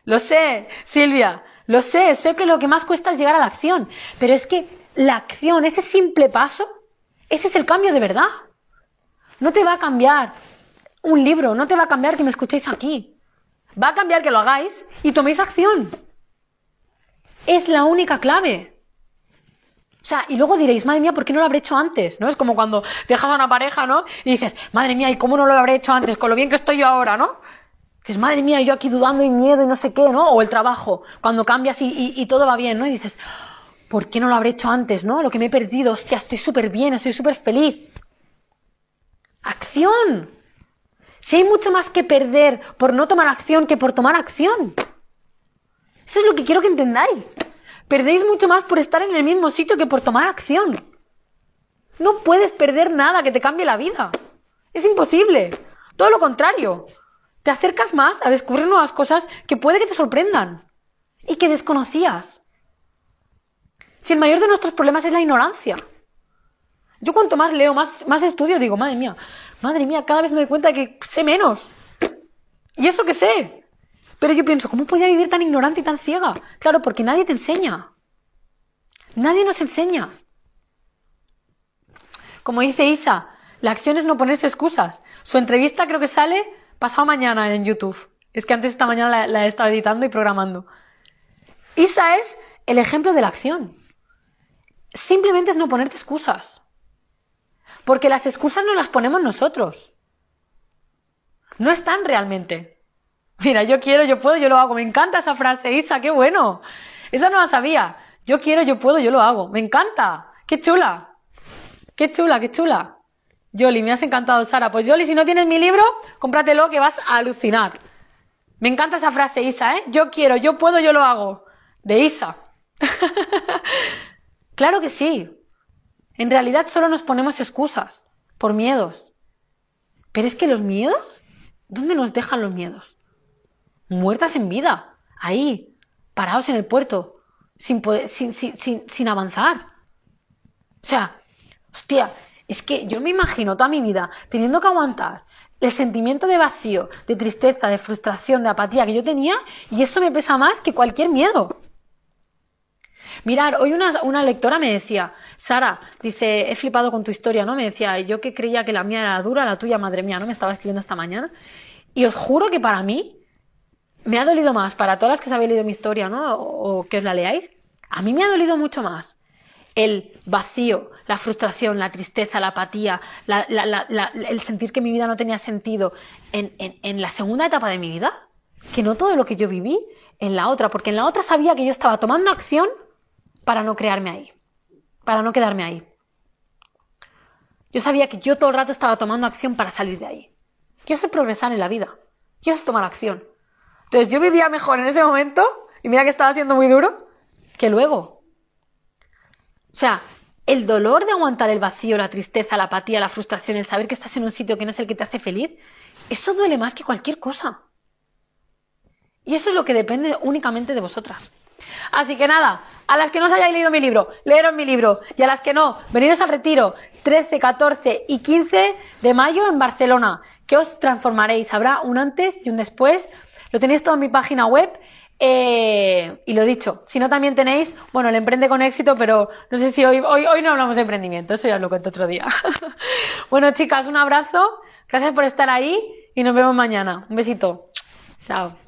Lo sé, Silvia, lo sé, sé que lo que más cuesta es llegar a la acción, pero es que la acción, ese simple paso, ese es el cambio de verdad. No te va a cambiar un libro, no te va a cambiar que me escuchéis aquí. Va a cambiar que lo hagáis y toméis acción. Es la única clave. O sea, y luego diréis, madre mía, ¿por qué no lo habré hecho antes? ¿No? Es como cuando dejas a una pareja, ¿no? Y dices, madre mía, ¿y cómo no lo habré hecho antes? Con lo bien que estoy yo ahora, ¿no? Dices, madre mía, yo aquí dudando y miedo y no sé qué, ¿no? O el trabajo, cuando cambias y, y todo va bien, ¿no? Y dices, ¿por qué no lo habré hecho antes, no? Lo que me he perdido, hostia, estoy súper bien, estoy súper feliz. Acción. Si hay mucho más que perder por no tomar acción que por tomar acción. Eso es lo que quiero que entendáis. Perdéis mucho más por estar en el mismo sitio que por tomar acción. No puedes perder nada que te cambie la vida. Es imposible. Todo lo contrario. Te acercas más a descubrir nuevas cosas que puede que te sorprendan y que desconocías. Si el mayor de nuestros problemas es la ignorancia, yo cuanto más leo, más, más estudio, digo, madre mía, madre mía, cada vez me doy cuenta de que sé menos. Y eso que sé. Pero yo pienso, ¿cómo podía vivir tan ignorante y tan ciega? Claro, porque nadie te enseña. Nadie nos enseña. Como dice Isa, la acción es no ponerse excusas. Su entrevista creo que sale pasado mañana en YouTube. Es que antes esta mañana la, la he estado editando y programando. Isa es el ejemplo de la acción. Simplemente es no ponerte excusas. Porque las excusas no las ponemos nosotros. No están realmente. Mira, yo quiero, yo puedo, yo lo hago. Me encanta esa frase, Isa, qué bueno. Esa no la sabía. Yo quiero, yo puedo, yo lo hago. Me encanta. Qué chula. Qué chula, qué chula. Yoli, me has encantado, Sara. Pues Yoli, si no tienes mi libro, cómpratelo que vas a alucinar. Me encanta esa frase, Isa, ¿eh? Yo quiero, yo puedo, yo lo hago. De Isa. claro que sí. En realidad solo nos ponemos excusas por miedos. Pero es que los miedos, ¿dónde nos dejan los miedos? Muertas en vida, ahí, parados en el puerto, sin, poder, sin, sin, sin, sin avanzar. O sea, hostia, es que yo me imagino toda mi vida teniendo que aguantar el sentimiento de vacío, de tristeza, de frustración, de apatía que yo tenía y eso me pesa más que cualquier miedo. Mirar, hoy una, una, lectora me decía, Sara, dice, he flipado con tu historia, ¿no? Me decía, yo que creía que la mía era dura, la tuya, madre mía, ¿no? Me estaba escribiendo esta mañana. Y os juro que para mí me ha dolido más, para todas las que os habéis leído mi historia, ¿no? O, que os la leáis, a mí me ha dolido mucho más el vacío, la frustración, la tristeza, la apatía, el sentir que mi vida no tenía sentido en, en la segunda etapa de mi vida, que no todo lo que yo viví en la otra, porque en la otra sabía que yo estaba tomando acción para no crearme ahí, para no quedarme ahí. Yo sabía que yo todo el rato estaba tomando acción para salir de ahí. Yo sé progresar en la vida. Yo sé tomar acción. Entonces yo vivía mejor en ese momento, y mira que estaba siendo muy duro, que luego. O sea, el dolor de aguantar el vacío, la tristeza, la apatía, la frustración, el saber que estás en un sitio que no es el que te hace feliz, eso duele más que cualquier cosa. Y eso es lo que depende únicamente de vosotras. Así que nada, a las que no os hayáis leído mi libro, leeros mi libro. Y a las que no, veniros al retiro 13, 14 y 15 de mayo en Barcelona. que os transformaréis. Habrá un antes y un después. Lo tenéis todo en mi página web. Eh, y lo dicho, si no también tenéis, bueno, el emprende con éxito, pero no sé si hoy, hoy, hoy no hablamos de emprendimiento, eso ya lo cuento otro día. bueno, chicas, un abrazo, gracias por estar ahí y nos vemos mañana. Un besito. Chao.